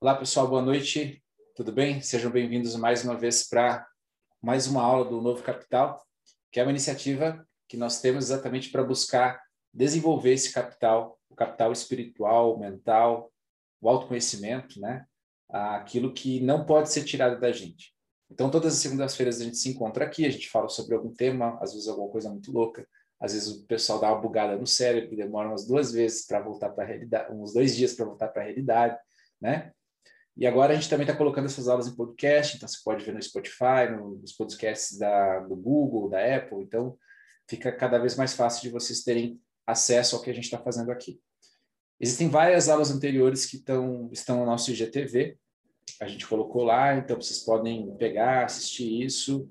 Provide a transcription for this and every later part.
Olá, pessoal, boa noite. Tudo bem? Sejam bem-vindos mais uma vez para mais uma aula do Novo Capital, que é uma iniciativa que nós temos exatamente para buscar desenvolver esse capital, o capital espiritual, mental, o autoconhecimento, né? Aquilo que não pode ser tirado da gente. Então, todas as segundas-feiras a gente se encontra aqui, a gente fala sobre algum tema, às vezes alguma coisa muito louca, às vezes o pessoal dá uma bugada no cérebro, demora umas duas vezes para voltar para a realidade, uns dois dias para voltar para a realidade, né? E agora a gente também está colocando essas aulas em podcast, então você pode ver no Spotify, nos podcasts da, do Google, da Apple, então fica cada vez mais fácil de vocês terem acesso ao que a gente está fazendo aqui. Existem várias aulas anteriores que tão, estão no nosso IGTV, a gente colocou lá, então vocês podem pegar, assistir isso,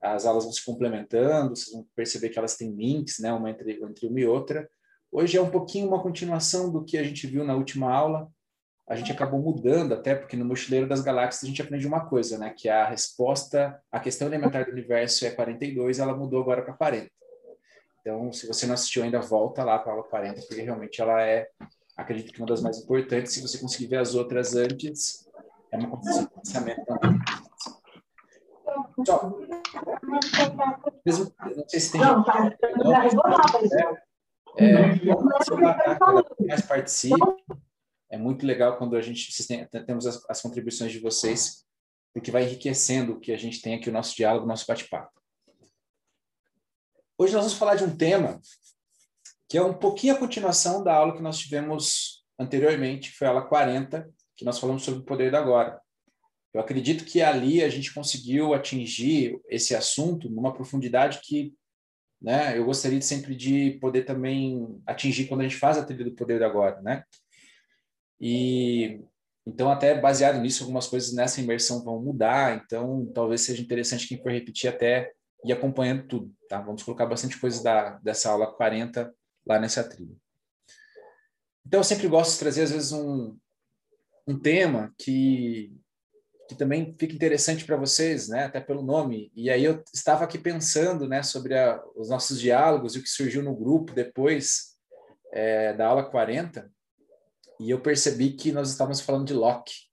as aulas vão se complementando, vocês vão perceber que elas têm links, né, uma entre, entre uma e outra. Hoje é um pouquinho uma continuação do que a gente viu na última aula, a gente acabou mudando até, porque no Mochileiro das Galáxias a gente aprende uma coisa, né? Que a resposta, a questão elementar do universo é 42, ela mudou agora para 40. Então, se você não assistiu ainda, volta lá para a aula 40, porque realmente ela é, acredito que uma das mais importantes. Se você conseguir ver as outras antes, é uma construção de pensamento. Só, mesmo, não sei se tem. Não, é, é, mais participe é muito legal quando a gente temos as, as contribuições de vocês, porque vai enriquecendo o que a gente tem aqui, o nosso diálogo, o nosso bate-papo. Hoje nós vamos falar de um tema que é um pouquinho a continuação da aula que nós tivemos anteriormente, foi a aula 40, que nós falamos sobre o poder do agora. Eu acredito que ali a gente conseguiu atingir esse assunto numa profundidade que né, eu gostaria sempre de poder também atingir quando a gente faz a trilha do poder do agora, né? E então, até baseado nisso, algumas coisas nessa imersão vão mudar. Então, talvez seja interessante quem for repetir até ir acompanhando tudo. Tá? Vamos colocar bastante coisa da, dessa aula 40 lá nessa trilha. Então, eu sempre gosto de trazer, às vezes, um, um tema que, que também fica interessante para vocês, né? até pelo nome. E aí eu estava aqui pensando né, sobre a, os nossos diálogos e o que surgiu no grupo depois é, da aula 40 e eu percebi que nós estávamos falando de Loki.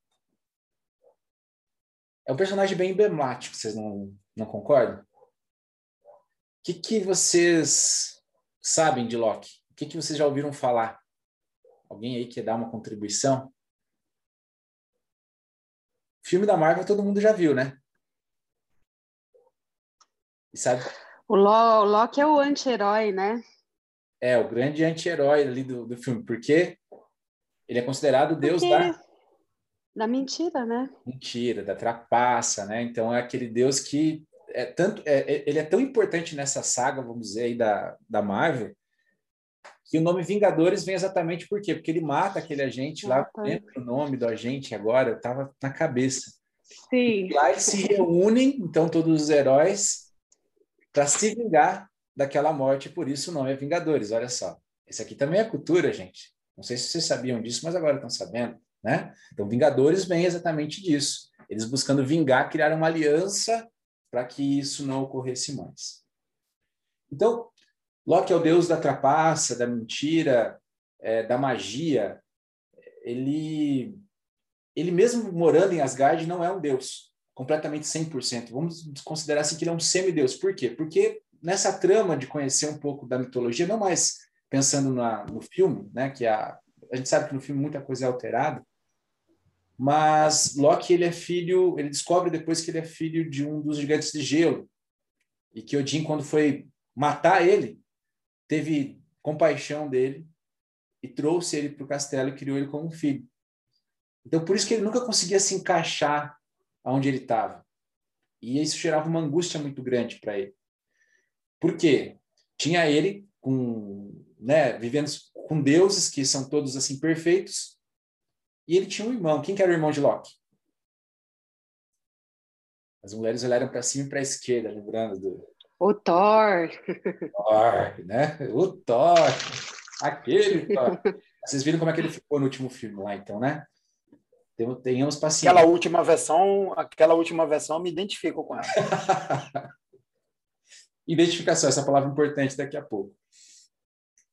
É um personagem bem emblemático, vocês não, não concordam? O que, que vocês sabem de Loki? O que, que vocês já ouviram falar? Alguém aí quer dar uma contribuição? Filme da Marvel todo mundo já viu, né? E sabe? O Loki é o anti-herói, né? É, o grande anti-herói ali do, do filme. Por quê? Ele é considerado Deus Porque... da da mentira, né? Mentira, da trapaça, né? Então é aquele Deus que é tanto, é, é, ele é tão importante nessa saga, vamos dizer aí da, da Marvel, que o nome Vingadores vem exatamente por quê? Porque ele mata aquele agente lá, lembra o nome do agente agora, eu tava na cabeça. Sim. E lá eles se reúnem, então todos os heróis para se vingar daquela morte, por isso o nome é Vingadores, olha só. Esse aqui também é cultura, gente. Não sei se vocês sabiam disso, mas agora estão sabendo, né? Então, Vingadores vem exatamente disso. Eles buscando vingar, criaram uma aliança para que isso não ocorresse mais. Então, Loki é o deus da trapaça, da mentira, é, da magia. Ele, ele mesmo morando em Asgard não é um deus completamente 100%. Vamos considerar assim que ele é um semideus. Por quê? Porque nessa trama de conhecer um pouco da mitologia, não mais pensando na, no filme, né, que a, a gente sabe que no filme muita coisa é alterada, mas Loki ele é filho, ele descobre depois que ele é filho de um dos gigantes de gelo e que Odin quando foi matar ele teve compaixão dele e trouxe ele para o castelo e criou ele como um filho. Então por isso que ele nunca conseguia se encaixar aonde ele estava e isso gerava uma angústia muito grande para ele. Por quê? Tinha ele com né, vivendo com deuses que são todos assim perfeitos. E ele tinha um irmão. Quem que era o irmão de Loki? As mulheres olharam para cima e para a esquerda, lembrando do. O Thor. Thor, né? O Thor. Aquele Thor. Vocês viram como é que ele ficou no último filme lá, então, né? Tenhamos paciência. Aquela última versão, aquela última versão, eu me identifico com ela. Identificação, essa palavra importante daqui a pouco.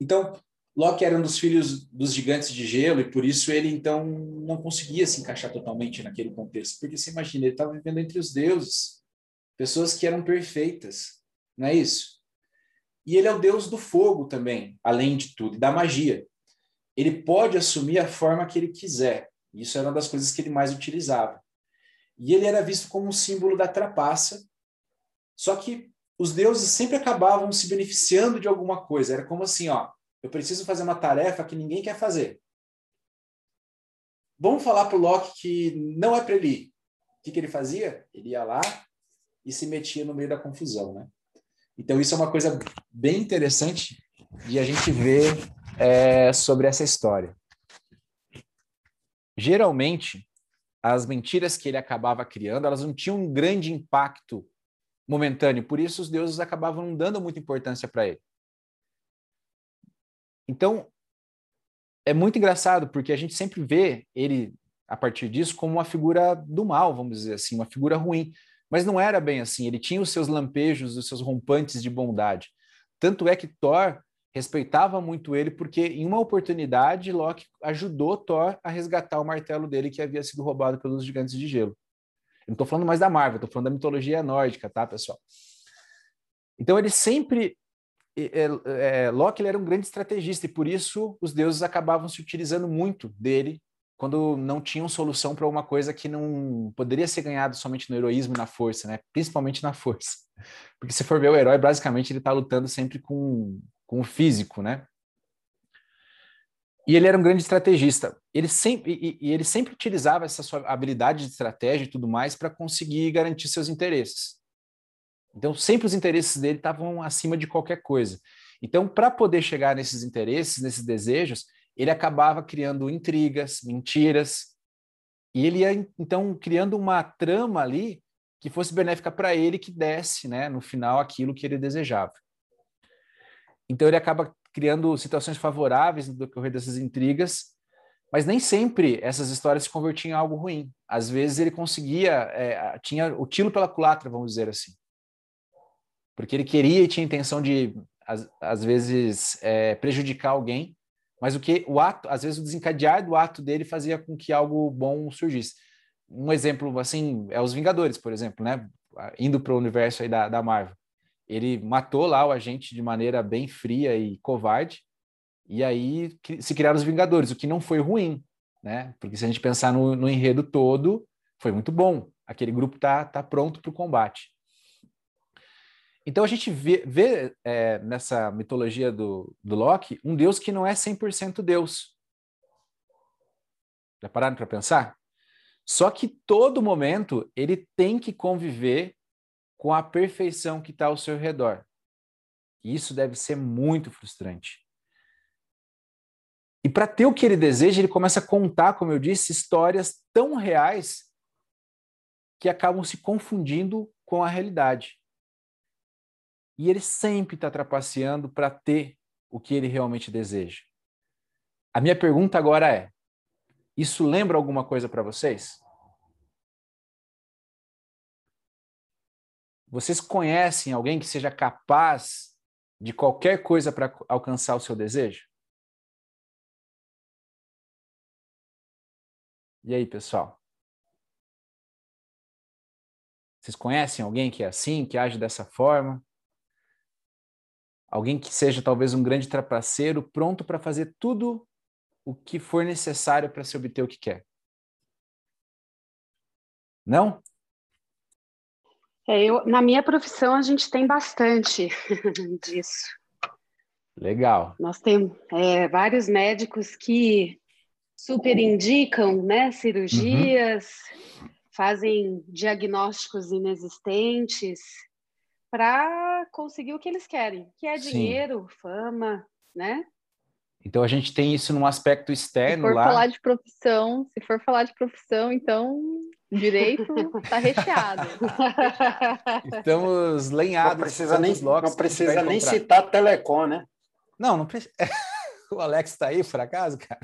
Então, Loki era um dos filhos dos gigantes de gelo e por isso ele então não conseguia se encaixar totalmente naquele contexto, porque você imagina, ele estava vivendo entre os deuses, pessoas que eram perfeitas, não é isso? E ele é o deus do fogo também, além de tudo, e da magia. Ele pode assumir a forma que ele quiser. Isso era uma das coisas que ele mais utilizava. E ele era visto como um símbolo da trapaça. Só que os deuses sempre acabavam se beneficiando de alguma coisa. Era como assim, ó, eu preciso fazer uma tarefa que ninguém quer fazer. Vamos falar para o Loki que não é para ele ir. O que, que ele fazia? Ele ia lá e se metia no meio da confusão, né? Então isso é uma coisa bem interessante de a gente ver é, sobre essa história. Geralmente, as mentiras que ele acabava criando, elas não tinham um grande impacto momentâneo, por isso os deuses acabavam não dando muita importância para ele. Então, é muito engraçado, porque a gente sempre vê ele, a partir disso, como uma figura do mal, vamos dizer assim, uma figura ruim. Mas não era bem assim, ele tinha os seus lampejos, os seus rompantes de bondade. Tanto é que Thor respeitava muito ele, porque em uma oportunidade, Loki ajudou Thor a resgatar o martelo dele que havia sido roubado pelos gigantes de gelo. Eu não estou falando mais da Marvel, estou falando da mitologia nórdica, tá, pessoal? Então ele sempre é, é, Loki era um grande estrategista e por isso os deuses acabavam se utilizando muito dele quando não tinham solução para uma coisa que não poderia ser ganhado somente no heroísmo e na força, né? Principalmente na força. Porque se for ver o herói, basicamente ele está lutando sempre com, com o físico, né? E ele era um grande estrategista. Ele sempre, e, e ele sempre utilizava essa sua habilidade de estratégia e tudo mais para conseguir garantir seus interesses. Então, sempre os interesses dele estavam acima de qualquer coisa. Então, para poder chegar nesses interesses, nesses desejos, ele acabava criando intrigas, mentiras, e ele ia, então, criando uma trama ali que fosse benéfica para ele, que desse, né, no final, aquilo que ele desejava. Então, ele acaba criando situações favoráveis no decorrer dessas intrigas, mas nem sempre essas histórias se convertiam em algo ruim. Às vezes ele conseguia, é, tinha o tiro pela culatra, vamos dizer assim porque ele queria e tinha intenção de, às, às vezes, é, prejudicar alguém, mas o que o ato, às vezes, o desencadear do ato dele fazia com que algo bom surgisse. Um exemplo, assim, é os Vingadores, por exemplo, né? Indo para o universo aí da, da Marvel. Ele matou lá o agente de maneira bem fria e covarde, e aí se criaram os Vingadores, o que não foi ruim, né? Porque se a gente pensar no, no enredo todo, foi muito bom. Aquele grupo tá, tá pronto para o combate. Então a gente vê, vê é, nessa mitologia do, do Loki um Deus que não é 100% Deus. Já pararam para pensar? Só que todo momento ele tem que conviver com a perfeição que está ao seu redor. E isso deve ser muito frustrante. E para ter o que ele deseja, ele começa a contar, como eu disse, histórias tão reais que acabam se confundindo com a realidade. E ele sempre está trapaceando para ter o que ele realmente deseja. A minha pergunta agora é: isso lembra alguma coisa para vocês? Vocês conhecem alguém que seja capaz de qualquer coisa para alcançar o seu desejo? E aí, pessoal? Vocês conhecem alguém que é assim, que age dessa forma? Alguém que seja talvez um grande trapaceiro, pronto para fazer tudo o que for necessário para se obter o que quer. Não? É, eu, na minha profissão, a gente tem bastante disso. Legal. Nós temos é, vários médicos que super indicam né, cirurgias, uhum. fazem diagnósticos inexistentes, para conseguir o que eles querem, que é dinheiro, Sim. fama, né? Então a gente tem isso num aspecto externo lá. Se for lá. falar de profissão, se for falar de profissão, então direito está recheado. Estamos lenhados. Não precisa nem, não precisa nem citar Telecom, né? Não, não precisa. o Alex está aí, por acaso, cara?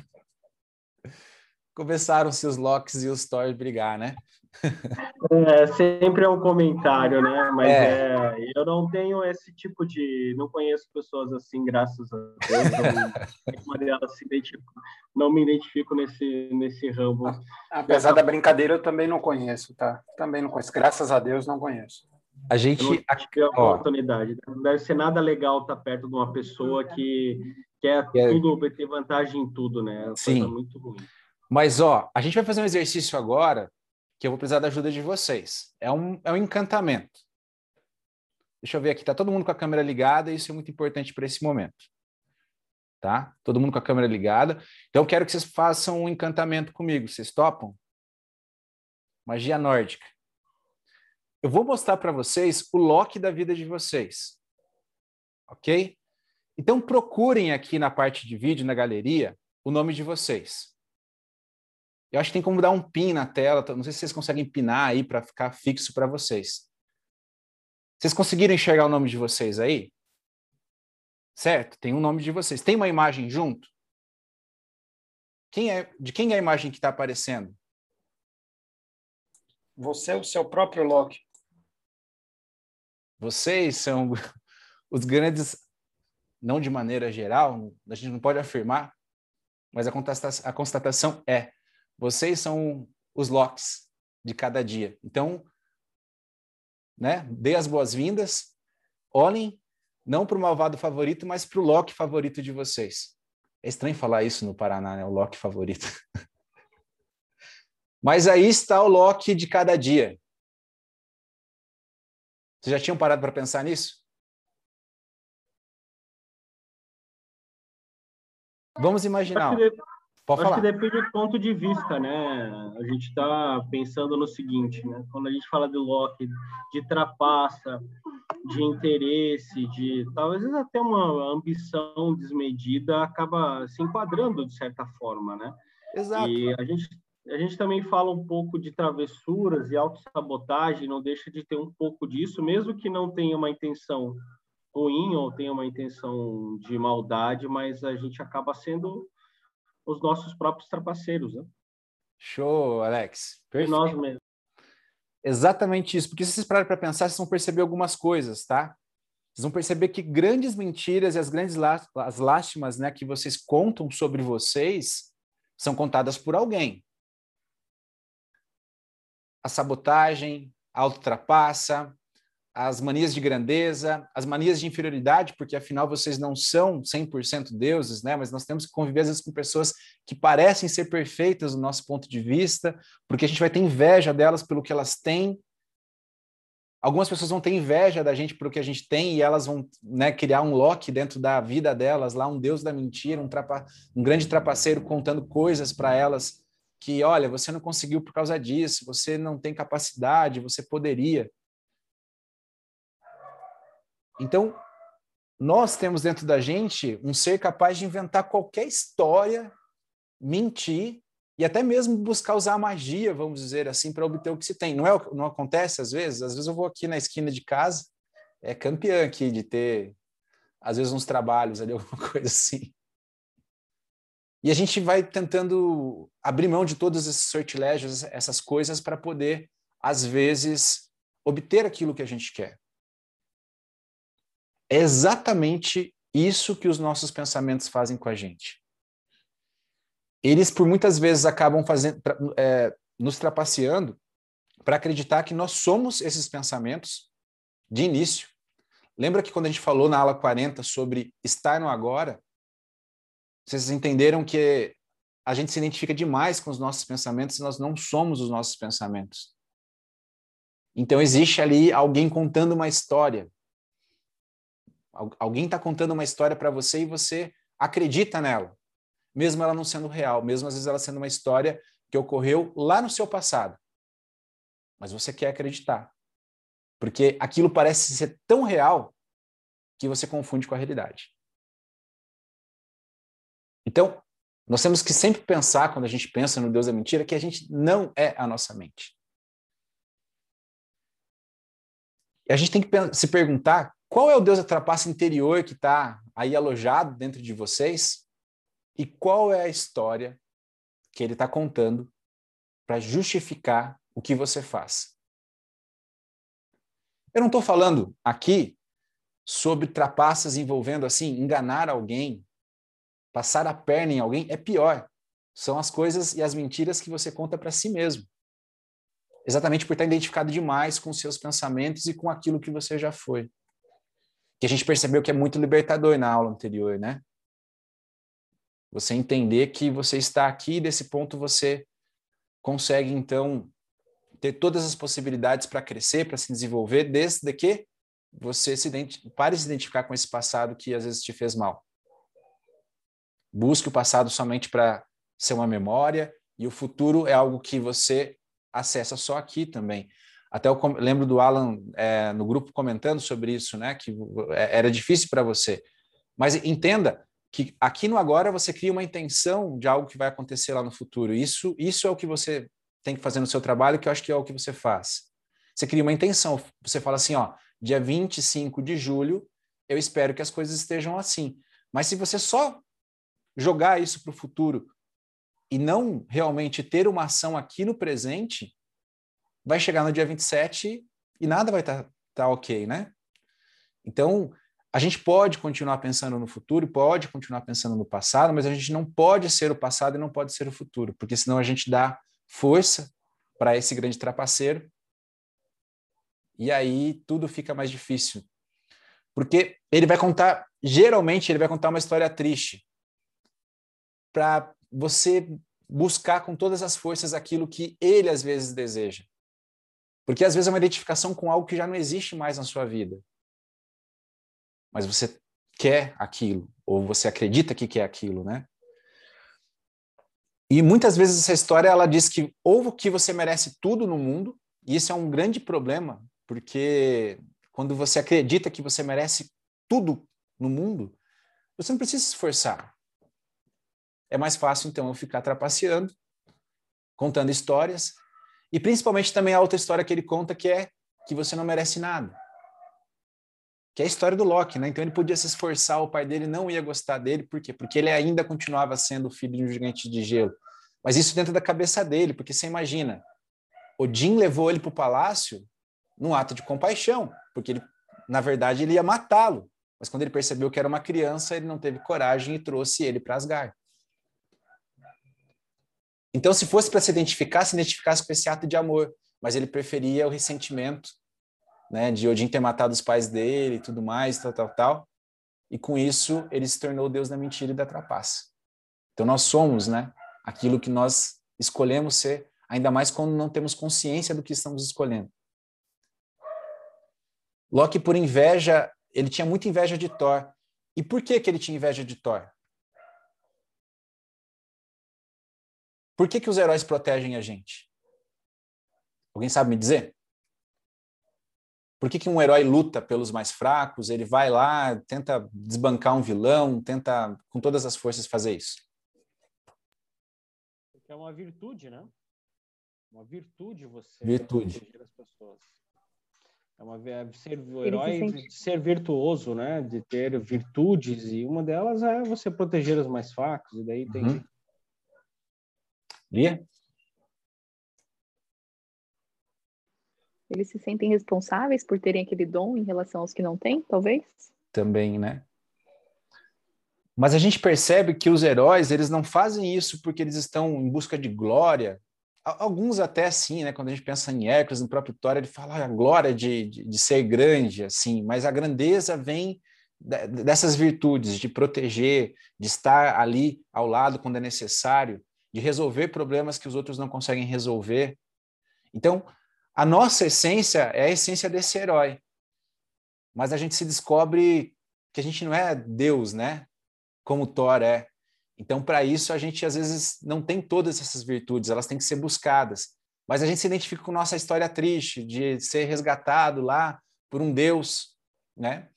Começaram-se os Locks e os Thor brigar, né? É, sempre é um comentário, né? Mas é. é. eu não tenho esse tipo de. Não conheço pessoas assim, graças a Deus. Uma delas se não me identifico nesse, nesse ramo. Apesar da brincadeira, eu também não conheço, tá? Também não conheço. Graças a Deus, não conheço. A gente. Eu não tive a oportunidade. Não deve ser nada legal estar perto de uma pessoa que quer é... tudo, ter vantagem em tudo, né? É Sim. muito ruim. Mas, ó, a gente vai fazer um exercício agora que eu vou precisar da ajuda de vocês. É um, é um encantamento. Deixa eu ver aqui, tá todo mundo com a câmera ligada, isso é muito importante para esse momento. Tá? Todo mundo com a câmera ligada. Então, eu quero que vocês façam um encantamento comigo. Vocês topam? Magia nórdica. Eu vou mostrar para vocês o Loki da vida de vocês. Ok? Então, procurem aqui na parte de vídeo, na galeria, o nome de vocês. Eu acho que tem como dar um pin na tela. Não sei se vocês conseguem pinar aí para ficar fixo para vocês. Vocês conseguiram enxergar o nome de vocês aí? Certo? Tem um nome de vocês. Tem uma imagem junto? Quem é, de quem é a imagem que está aparecendo? Você é o seu próprio Loki. Vocês são os grandes, não de maneira geral, a gente não pode afirmar, mas a constatação, a constatação é vocês são os locks de cada dia. Então, né, dê as boas-vindas, olhem não para o malvado favorito, mas para o Loki favorito de vocês. É estranho falar isso no Paraná, né? O Loki favorito. mas aí está o Loki de cada dia. Vocês já tinham parado para pensar nisso? Vamos imaginar. Pode Acho falar. que depende do ponto de vista, né? A gente está pensando no seguinte, né? Quando a gente fala de Loki, de trapaça, de interesse, de talvez até uma ambição desmedida, acaba se enquadrando de certa forma, né? Exato. E a gente a gente também fala um pouco de travessuras e autossabotagem, não deixa de ter um pouco disso, mesmo que não tenha uma intenção ruim ou tenha uma intenção de maldade, mas a gente acaba sendo os nossos próprios trapaceiros, né? Show, Alex. Perfeito. E nós mesmos. Exatamente isso, porque se vocês pararem para pensar, vocês vão perceber algumas coisas, tá? Vocês vão perceber que grandes mentiras e as grandes as lástimas né, que vocês contam sobre vocês são contadas por alguém. A sabotagem, a autotrapaça, as manias de grandeza, as manias de inferioridade, porque afinal vocês não são 100% deuses, né? Mas nós temos que conviver às vezes com pessoas que parecem ser perfeitas do nosso ponto de vista, porque a gente vai ter inveja delas pelo que elas têm. Algumas pessoas vão ter inveja da gente pelo que a gente tem e elas vão né, criar um Loki dentro da vida delas, lá um deus da mentira, um, trapa, um grande trapaceiro contando coisas para elas que, olha, você não conseguiu por causa disso, você não tem capacidade, você poderia. Então, nós temos dentro da gente um ser capaz de inventar qualquer história, mentir e até mesmo buscar usar magia, vamos dizer assim, para obter o que se tem. Não, é, não acontece às vezes? Às vezes eu vou aqui na esquina de casa, é campeã aqui de ter, às vezes, uns trabalhos ali, alguma coisa assim. E a gente vai tentando abrir mão de todos esses sortilégios, essas coisas, para poder, às vezes, obter aquilo que a gente quer. É exatamente isso que os nossos pensamentos fazem com a gente. Eles, por muitas vezes, acabam fazendo, é, nos trapaceando para acreditar que nós somos esses pensamentos de início. Lembra que quando a gente falou na aula 40 sobre estar no agora, vocês entenderam que a gente se identifica demais com os nossos pensamentos e nós não somos os nossos pensamentos. Então existe ali alguém contando uma história. Alguém está contando uma história para você e você acredita nela, mesmo ela não sendo real, mesmo às vezes ela sendo uma história que ocorreu lá no seu passado. Mas você quer acreditar. Porque aquilo parece ser tão real que você confunde com a realidade. Então, nós temos que sempre pensar, quando a gente pensa no Deus da mentira, que a gente não é a nossa mente. E a gente tem que se perguntar qual é o Deus da trapaça interior que está aí alojado dentro de vocês? E qual é a história que ele está contando para justificar o que você faz. Eu não estou falando aqui sobre trapaças envolvendo assim, enganar alguém, passar a perna em alguém, é pior. São as coisas e as mentiras que você conta para si mesmo. Exatamente por estar identificado demais com seus pensamentos e com aquilo que você já foi. Que a gente percebeu que é muito libertador na aula anterior, né? Você entender que você está aqui desse ponto você consegue então ter todas as possibilidades para crescer, para se desenvolver, desde que você se pare de se identificar com esse passado que às vezes te fez mal. Busque o passado somente para ser uma memória e o futuro é algo que você acessa só aqui também. Até eu lembro do Alan é, no grupo comentando sobre isso, né? Que é, era difícil para você. Mas entenda que aqui no agora você cria uma intenção de algo que vai acontecer lá no futuro. Isso, isso é o que você tem que fazer no seu trabalho, que eu acho que é o que você faz. Você cria uma intenção. Você fala assim, ó, dia 25 de julho, eu espero que as coisas estejam assim. Mas se você só jogar isso para o futuro e não realmente ter uma ação aqui no presente, vai chegar no dia 27 e nada vai estar tá, tá ok, né? Então, a gente pode continuar pensando no futuro, pode continuar pensando no passado, mas a gente não pode ser o passado e não pode ser o futuro, porque senão a gente dá força para esse grande trapaceiro e aí tudo fica mais difícil. Porque ele vai contar, geralmente, ele vai contar uma história triste para você buscar com todas as forças aquilo que ele às vezes deseja. Porque às vezes é uma identificação com algo que já não existe mais na sua vida. Mas você quer aquilo, ou você acredita que quer aquilo, né? E muitas vezes essa história ela diz que ou que você merece tudo no mundo, e isso é um grande problema, porque quando você acredita que você merece tudo no mundo, você não precisa se esforçar. É mais fácil então eu ficar trapaceando, contando histórias, e principalmente também a outra história que ele conta que é que você não merece nada. Que é a história do Loki, né? Então ele podia se esforçar, o pai dele não ia gostar dele, por quê? Porque ele ainda continuava sendo filho de um gigante de gelo. Mas isso dentro da cabeça dele, porque você imagina, Odin levou ele para o palácio num ato de compaixão, porque ele, na verdade, ele ia matá-lo. Mas quando ele percebeu que era uma criança, ele não teve coragem e trouxe ele para Asgard. Então, se fosse para se identificar, se identificasse com esse ato de amor, mas ele preferia o ressentimento, né, de Odin ter matado os pais dele e tudo mais, tal, tal, tal. E com isso, ele se tornou o Deus da mentira e da trapaça. Então, nós somos, né, aquilo que nós escolhemos ser, ainda mais quando não temos consciência do que estamos escolhendo. Loki, por inveja, ele tinha muita inveja de Thor. E por que, que ele tinha inveja de Thor? Por que, que os heróis protegem a gente? Alguém sabe me dizer? Por que, que um herói luta pelos mais fracos? Ele vai lá, tenta desbancar um vilão, tenta com todas as forças fazer isso? Porque é uma virtude, né? Uma virtude você virtude. proteger as pessoas. É uma é ser o herói de ser virtuoso, né? De ter virtudes e uma delas é você proteger os mais fracos e daí tem uhum. Lia? Eles se sentem responsáveis por terem aquele dom em relação aos que não têm, talvez? Também, né? Mas a gente percebe que os heróis, eles não fazem isso porque eles estão em busca de glória, Alguns até sim, né? Quando a gente pensa em Hércules, no próprio Thor, ele fala ah, a glória de, de, de, ser grande, assim, mas a grandeza vem dessas virtudes, de proteger, de estar ali ao lado quando é necessário, de resolver problemas que os outros não conseguem resolver. Então, a nossa essência é a essência desse herói. Mas a gente se descobre que a gente não é Deus, né? Como Thor é. Então, para isso, a gente às vezes não tem todas essas virtudes, elas têm que ser buscadas. Mas a gente se identifica com nossa história triste de ser resgatado lá por um Deus, né?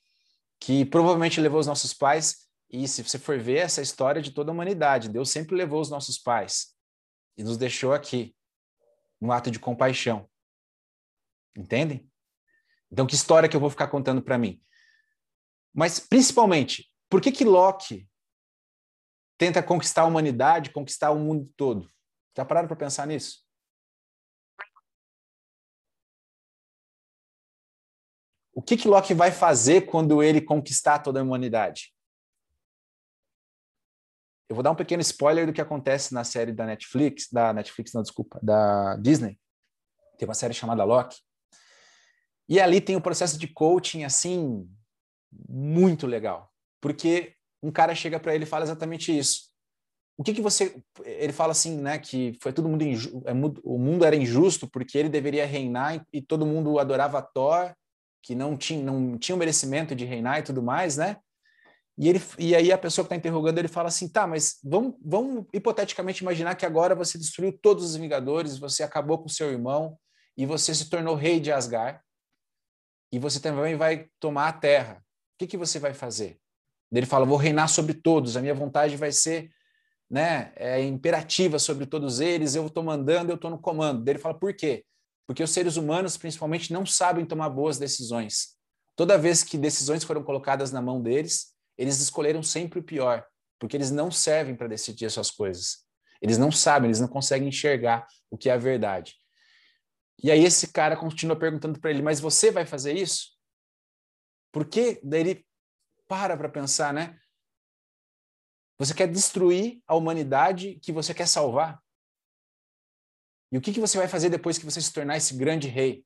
Que provavelmente levou os nossos pais. E se você for ver essa é história de toda a humanidade, Deus sempre levou os nossos pais e nos deixou aqui, no ato de compaixão. Entendem? Então, que história que eu vou ficar contando para mim? Mas, principalmente, por que que Locke tenta conquistar a humanidade, conquistar o mundo todo? Já pararam para pensar nisso? O que que Locke vai fazer quando ele conquistar toda a humanidade? Eu vou dar um pequeno spoiler do que acontece na série da Netflix, da Netflix, não, desculpa, da Disney. Tem uma série chamada Loki. E ali tem um processo de coaching assim muito legal, porque um cara chega para ele e fala exatamente isso. O que que você ele fala assim, né, que foi todo mundo. É o mundo era injusto porque ele deveria reinar e todo mundo adorava Thor, que não tinha não tinha o merecimento de reinar e tudo mais, né? E, ele, e aí a pessoa que está interrogando ele fala assim, tá, mas vamos, vamos hipoteticamente imaginar que agora você destruiu todos os Vingadores, você acabou com seu irmão e você se tornou rei de Asgard e você também vai tomar a Terra. O que, que você vai fazer? Ele fala, vou reinar sobre todos, a minha vontade vai ser né, é, imperativa sobre todos eles, eu estou mandando, eu estou no comando. Ele fala, por quê? Porque os seres humanos, principalmente, não sabem tomar boas decisões. Toda vez que decisões foram colocadas na mão deles, eles escolheram sempre o pior, porque eles não servem para decidir as suas coisas. Eles não sabem, eles não conseguem enxergar o que é a verdade. E aí esse cara continua perguntando para ele, mas você vai fazer isso? Por que? Daí ele para para pensar, né? Você quer destruir a humanidade que você quer salvar? E o que, que você vai fazer depois que você se tornar esse grande rei?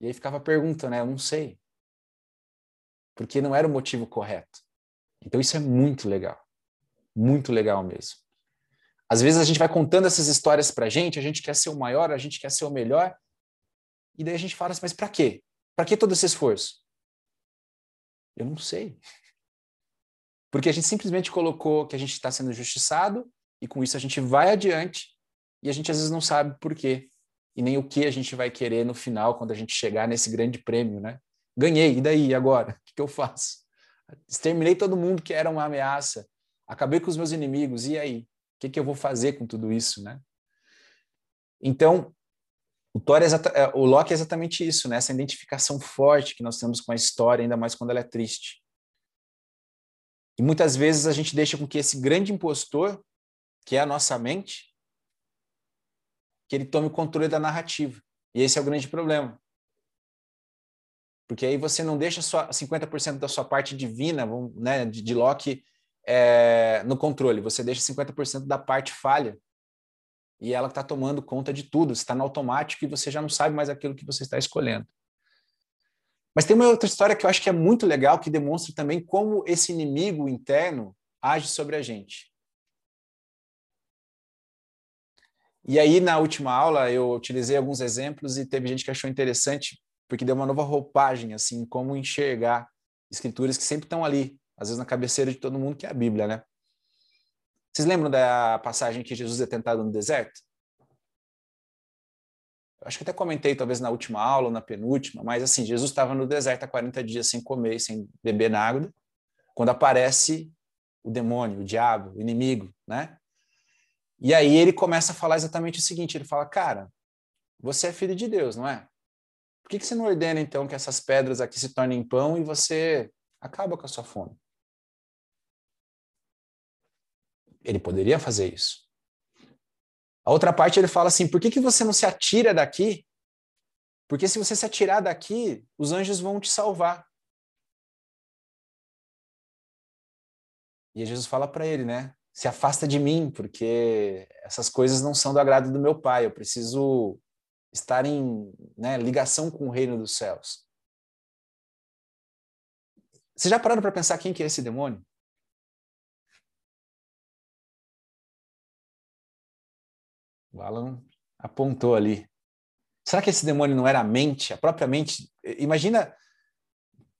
E aí ficava a pergunta, né? Eu não sei porque não era o motivo correto. Então isso é muito legal, muito legal mesmo. Às vezes a gente vai contando essas histórias para a gente, a gente quer ser o maior, a gente quer ser o melhor, e daí a gente fala assim, mas para quê? Para que todo esse esforço? Eu não sei. Porque a gente simplesmente colocou que a gente está sendo justiçado, e com isso a gente vai adiante, e a gente às vezes não sabe por quê, e nem o que a gente vai querer no final, quando a gente chegar nesse grande prêmio, né? Ganhei, e daí? E agora? Que, que eu faço? Exterminei todo mundo que era uma ameaça. Acabei com os meus inimigos, e aí? O que, que eu vou fazer com tudo isso, né? Então, o, Thor é é, o Loki é exatamente isso, né? Essa identificação forte que nós temos com a história, ainda mais quando ela é triste. E muitas vezes a gente deixa com que esse grande impostor, que é a nossa mente, que ele tome o controle da narrativa. E esse é o grande problema. Porque aí você não deixa só 50% da sua parte divina, né, de, de é, no controle, você deixa 50% da parte falha. E ela está tomando conta de tudo, está no automático e você já não sabe mais aquilo que você está escolhendo. Mas tem uma outra história que eu acho que é muito legal, que demonstra também como esse inimigo interno age sobre a gente. E aí, na última aula, eu utilizei alguns exemplos e teve gente que achou interessante porque deu uma nova roupagem, assim, como enxergar escrituras que sempre estão ali, às vezes na cabeceira de todo mundo, que é a Bíblia, né? Vocês lembram da passagem que Jesus é tentado no deserto? Eu acho que até comentei, talvez na última aula ou na penúltima, mas assim, Jesus estava no deserto há 40 dias sem comer, sem beber nada, quando aparece o demônio, o diabo, o inimigo, né? E aí ele começa a falar exatamente o seguinte: ele fala, cara, você é filho de Deus, não é? Por que, que você não ordena, então, que essas pedras aqui se tornem pão e você acaba com a sua fome? Ele poderia fazer isso. A outra parte ele fala assim: por que, que você não se atira daqui? Porque se você se atirar daqui, os anjos vão te salvar. E Jesus fala para ele, né? Se afasta de mim, porque essas coisas não são do agrado do meu pai. Eu preciso estar em né, ligação com o reino dos céus. Vocês já pararam para pensar quem que é esse demônio? O Alan apontou ali. Será que esse demônio não era a mente, a própria mente? Imagina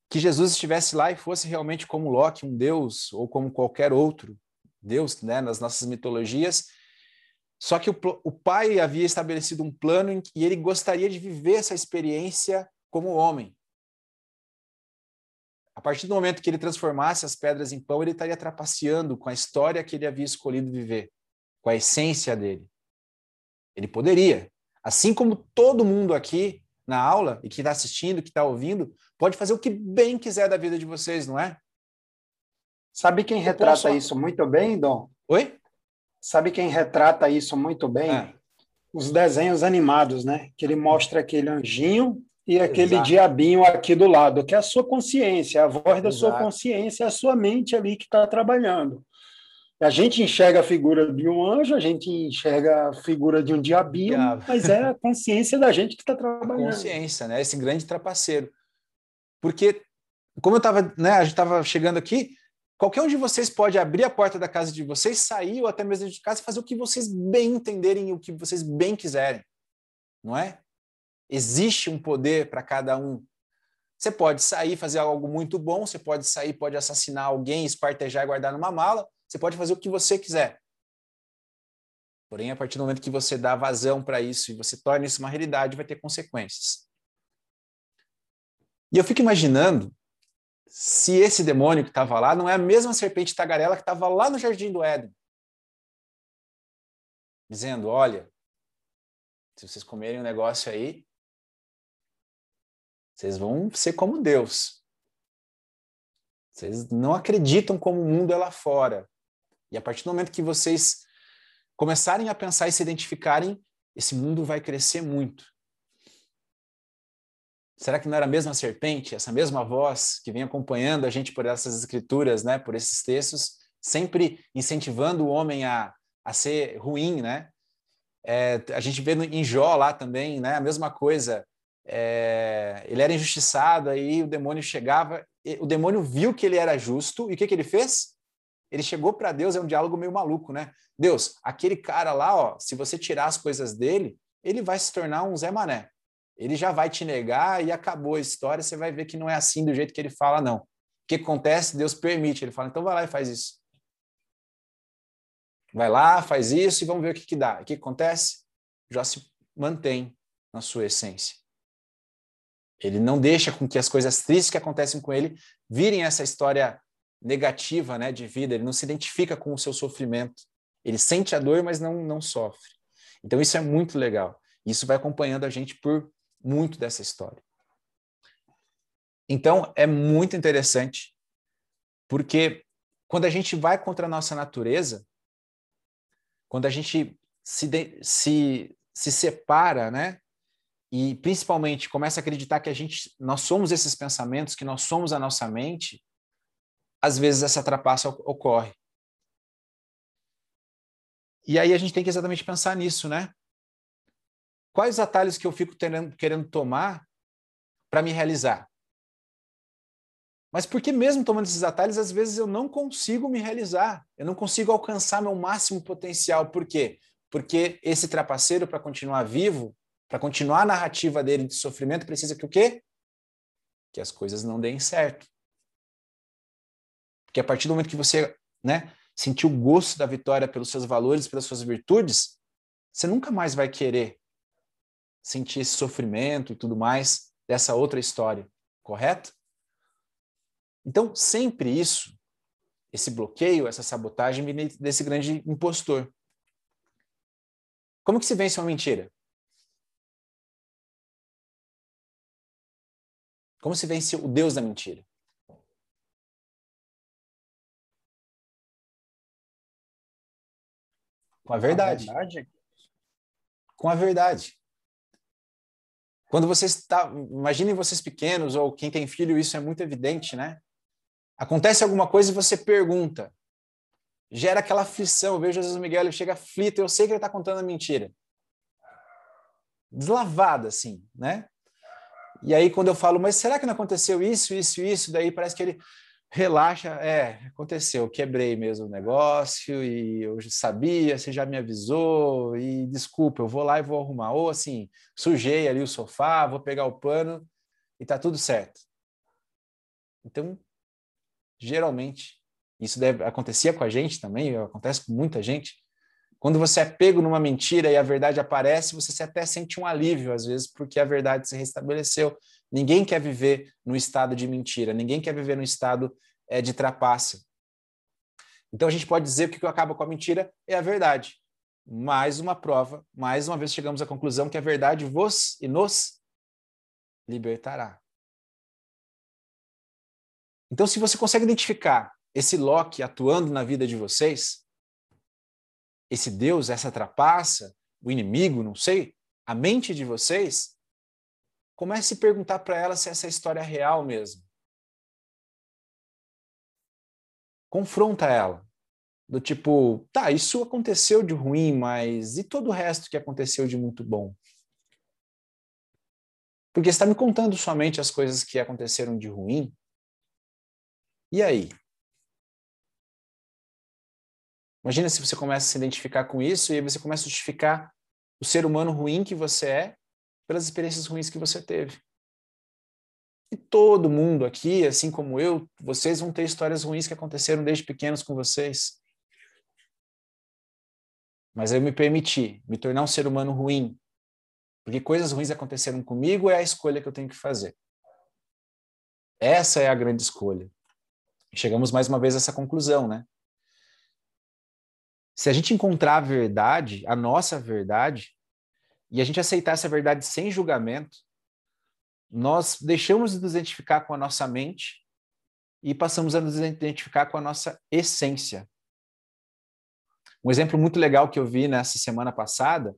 que Jesus estivesse lá e fosse realmente como Loki, um deus, ou como qualquer outro deus, né, nas nossas mitologias, só que o, o pai havia estabelecido um plano em que ele gostaria de viver essa experiência como homem. A partir do momento que ele transformasse as pedras em pão, ele estaria trapaceando com a história que ele havia escolhido viver, com a essência dele. Ele poderia, assim como todo mundo aqui na aula e que está assistindo, que está ouvindo, pode fazer o que bem quiser da vida de vocês, não é? Sabe quem retrata isso muito bem, Dom? Oi? Sabe quem retrata isso muito bem? É. Os desenhos animados, né? Que ele mostra aquele anjinho e aquele Exato. diabinho aqui do lado, que é a sua consciência, a voz da Exato. sua consciência, é a sua mente ali que está trabalhando. A gente enxerga a figura de um anjo, a gente enxerga a figura de um diabinho, Diabo. mas é a consciência da gente que está trabalhando. A consciência, né? Esse grande trapaceiro. Porque, como eu estava, né? A gente estava chegando aqui, qualquer um de vocês pode abrir a porta da casa de vocês, sair ou até mesmo de casa e fazer o que vocês bem entenderem, o que vocês bem quiserem, não é? Existe um poder para cada um. Você pode sair fazer algo muito bom, você pode sair, pode assassinar alguém, espartejar e guardar numa mala, você pode fazer o que você quiser. Porém, a partir do momento que você dá vazão para isso e você torna isso uma realidade, vai ter consequências. E eu fico imaginando se esse demônio que estava lá não é a mesma serpente tagarela que estava lá no jardim do Éden. Dizendo: olha, se vocês comerem um negócio aí, vocês vão ser como Deus. Vocês não acreditam como o mundo é lá fora. E a partir do momento que vocês começarem a pensar e se identificarem, esse mundo vai crescer muito. Será que não era a mesma serpente, essa mesma voz que vem acompanhando a gente por essas escrituras, né, por esses textos, sempre incentivando o homem a, a ser ruim, né? É, a gente vê em Jó lá também, né, a mesma coisa. É, ele era injustiçado, aí o demônio chegava, o demônio viu que ele era justo, e o que, que ele fez? ele chegou para Deus, é um diálogo meio maluco, né? Deus, aquele cara lá, ó, se você tirar as coisas dele, ele vai se tornar um Zé Mané. Ele já vai te negar e acabou a história, você vai ver que não é assim do jeito que ele fala, não. O que acontece? Deus permite. Ele fala, então vai lá e faz isso. Vai lá, faz isso e vamos ver o que, que dá. O que acontece? Já se mantém na sua essência. Ele não deixa com que as coisas tristes que acontecem com ele virem essa história negativa né, de vida, ele não se identifica com o seu sofrimento. Ele sente a dor, mas não, não sofre. Então, isso é muito legal. Isso vai acompanhando a gente por muito dessa história. Então, é muito interessante, porque quando a gente vai contra a nossa natureza, quando a gente se, se, se separa, né? E principalmente começa a acreditar que a gente, nós somos esses pensamentos, que nós somos a nossa mente, às vezes essa trapaça ocorre. E aí a gente tem que exatamente pensar nisso, né? Quais atalhos que eu fico querendo, querendo tomar para me realizar? Mas por que mesmo tomando esses atalhos, às vezes eu não consigo me realizar, eu não consigo alcançar meu máximo potencial. Por quê? Porque esse trapaceiro, para continuar vivo, para continuar a narrativa dele de sofrimento, precisa que o quê? Que as coisas não deem certo. Porque a partir do momento que você né, sentiu o gosto da vitória pelos seus valores, pelas suas virtudes, você nunca mais vai querer sentir esse sofrimento e tudo mais dessa outra história, correto? Então, sempre isso, esse bloqueio, essa sabotagem vem desse grande impostor. Como que se vence uma mentira? Como se vence o Deus da mentira? Com a verdade. Com a verdade? Com a verdade. Quando você está. Imaginem vocês pequenos, ou quem tem filho, isso é muito evidente, né? Acontece alguma coisa e você pergunta. Gera aquela aflição. Eu vejo Jesus Miguel, ele chega aflito, eu sei que ele está contando a mentira. Deslavada, assim, né? E aí, quando eu falo, mas será que não aconteceu isso, isso, isso? Daí parece que ele relaxa, é, aconteceu, quebrei mesmo o negócio e eu sabia, você já me avisou e desculpa, eu vou lá e vou arrumar. Ou assim, sujei ali o sofá, vou pegar o pano e tá tudo certo. Então, geralmente, isso deve acontecia com a gente também, acontece com muita gente. Quando você é pego numa mentira e a verdade aparece, você até sente um alívio às vezes, porque a verdade se restabeleceu. Ninguém quer viver no estado de mentira, ninguém quer viver no estado é, de trapaça. Então a gente pode dizer que o que acaba com a mentira é a verdade. Mais uma prova, mais uma vez chegamos à conclusão que a verdade vos e nos libertará. Então, se você consegue identificar esse Loki atuando na vida de vocês, esse Deus, essa trapaça, o inimigo, não sei, a mente de vocês, comece a perguntar para ela se essa história é real mesmo. Confronta ela. Do tipo, tá, isso aconteceu de ruim, mas e todo o resto que aconteceu de muito bom? Porque está me contando somente as coisas que aconteceram de ruim. E aí? Imagina se você começa a se identificar com isso e aí você começa a justificar o ser humano ruim que você é pelas experiências ruins que você teve. E todo mundo aqui, assim como eu, vocês vão ter histórias ruins que aconteceram desde pequenos com vocês. Mas eu me permiti me tornar um ser humano ruim, porque coisas ruins aconteceram comigo, é a escolha que eu tenho que fazer. Essa é a grande escolha. Chegamos mais uma vez a essa conclusão, né? Se a gente encontrar a verdade, a nossa verdade, e a gente aceitar essa verdade sem julgamento, nós deixamos de nos identificar com a nossa mente e passamos a nos identificar com a nossa essência. Um exemplo muito legal que eu vi nessa semana passada,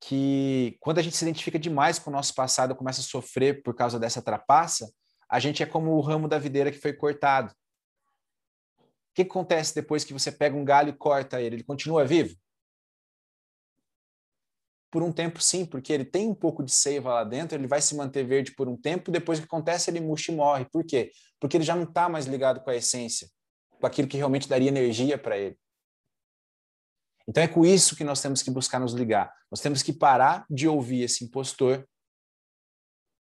que quando a gente se identifica demais com o nosso passado, começa a sofrer por causa dessa trapaça, a gente é como o ramo da videira que foi cortado. O que acontece depois que você pega um galho e corta ele? Ele continua vivo? Por um tempo, sim, porque ele tem um pouco de seiva lá dentro, ele vai se manter verde por um tempo, depois que acontece, ele murcha e morre. Por quê? Porque ele já não está mais ligado com a essência, com aquilo que realmente daria energia para ele. Então é com isso que nós temos que buscar nos ligar. Nós temos que parar de ouvir esse impostor,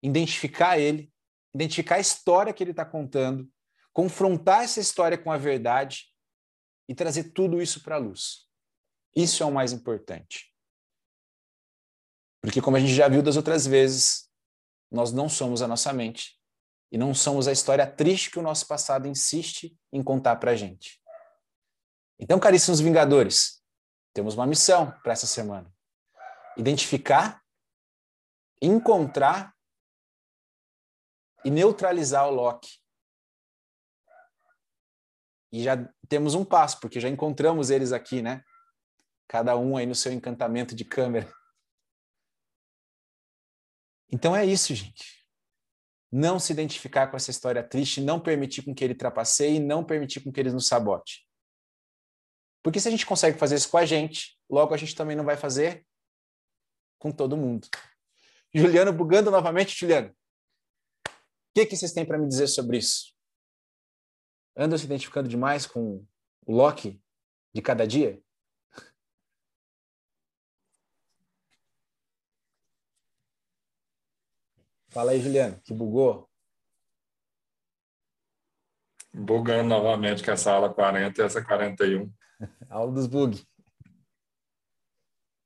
identificar ele, identificar a história que ele está contando, confrontar essa história com a verdade e trazer tudo isso para a luz. Isso é o mais importante. Porque, como a gente já viu das outras vezes, nós não somos a nossa mente e não somos a história triste que o nosso passado insiste em contar para a gente. Então, caríssimos Vingadores, temos uma missão para essa semana: identificar, encontrar e neutralizar o Loki e já temos um passo, porque já encontramos eles aqui, né? Cada um aí no seu encantamento de câmera. Então é isso, gente. Não se identificar com essa história triste, não permitir com que ele trapaceie, não permitir com que ele nos sabote. Porque se a gente consegue fazer isso com a gente, logo a gente também não vai fazer com todo mundo. Juliano bugando novamente, Juliano. O que, que vocês têm para me dizer sobre isso? andam se identificando demais com o Loki de cada dia? Fala aí, Juliano, que bugou? Bugando novamente com essa aula 40 e essa 41. aula dos bug. O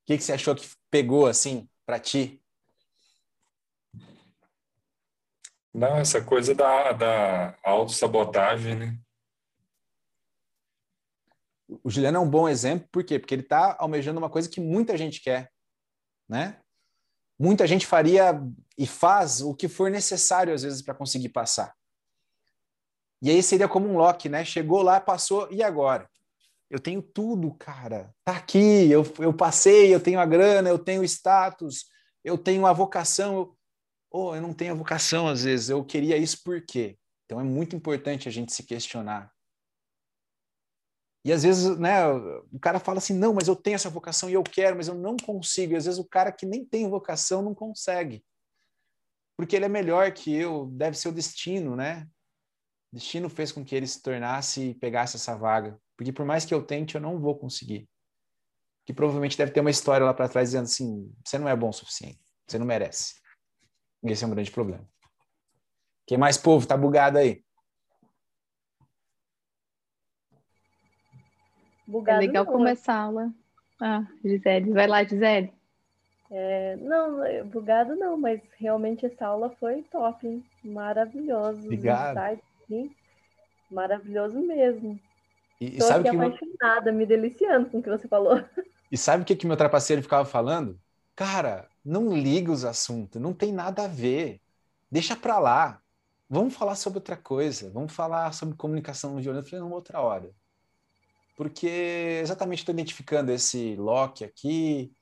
que, que você achou que pegou assim para ti? Não, essa coisa da, da autossabotagem, né? O Juliano é um bom exemplo, por quê? Porque ele está almejando uma coisa que muita gente quer, né? Muita gente faria e faz o que for necessário, às vezes, para conseguir passar. E aí seria como um Loki, né? Chegou lá, passou, e agora? Eu tenho tudo, cara. Tá aqui, eu, eu passei, eu tenho a grana, eu tenho status, eu tenho a vocação. Eu oh, eu não tenho a vocação às vezes, eu queria isso por quê? Então é muito importante a gente se questionar. E às vezes, né, o cara fala assim: "Não, mas eu tenho essa vocação e eu quero, mas eu não consigo". E às vezes o cara que nem tem vocação não consegue. Porque ele é melhor que eu, deve ser o destino, né? O destino fez com que ele se tornasse e pegasse essa vaga. Porque por mais que eu tente, eu não vou conseguir. Que provavelmente deve ter uma história lá para trás dizendo assim: você não é bom o suficiente, você não merece. Esse é um grande problema. Quem mais, povo? Tá bugado aí? Bugado é legal não. começar a aula. Ah, Gisele. Vai lá, Gisele. É, não, bugado não, mas realmente essa aula foi top, hein? Maravilhoso. Obrigado. Insights, Maravilhoso mesmo. E, Tô sabe aqui que apaixonada, meu... me deliciando com o que você falou. E sabe o que, que meu trapaceiro ficava falando? Cara, não liga os assuntos, não tem nada a ver. Deixa para lá. Vamos falar sobre outra coisa. Vamos falar sobre comunicação violenta. Eu falei, numa outra hora. Porque exatamente estou identificando esse Loki aqui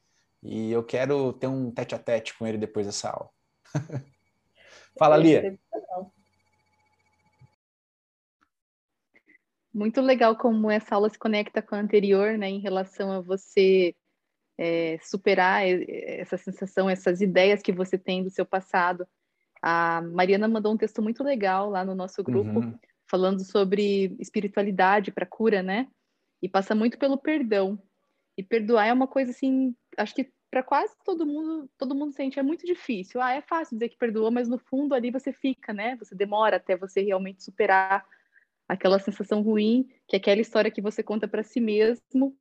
e eu quero ter um tete a tete com ele depois dessa aula. Fala, Lia. Muito legal como essa aula se conecta com a anterior, né, em relação a você é, superar essa sensação, essas ideias que você tem do seu passado. A Mariana mandou um texto muito legal lá no nosso grupo, uhum. falando sobre espiritualidade para cura, né? E passa muito pelo perdão. E perdoar é uma coisa assim, acho que para quase todo mundo, todo mundo sente é muito difícil. Ah, é fácil dizer que perdoou, mas no fundo ali você fica, né? Você demora até você realmente superar aquela sensação ruim, que é aquela história que você conta para si mesmo,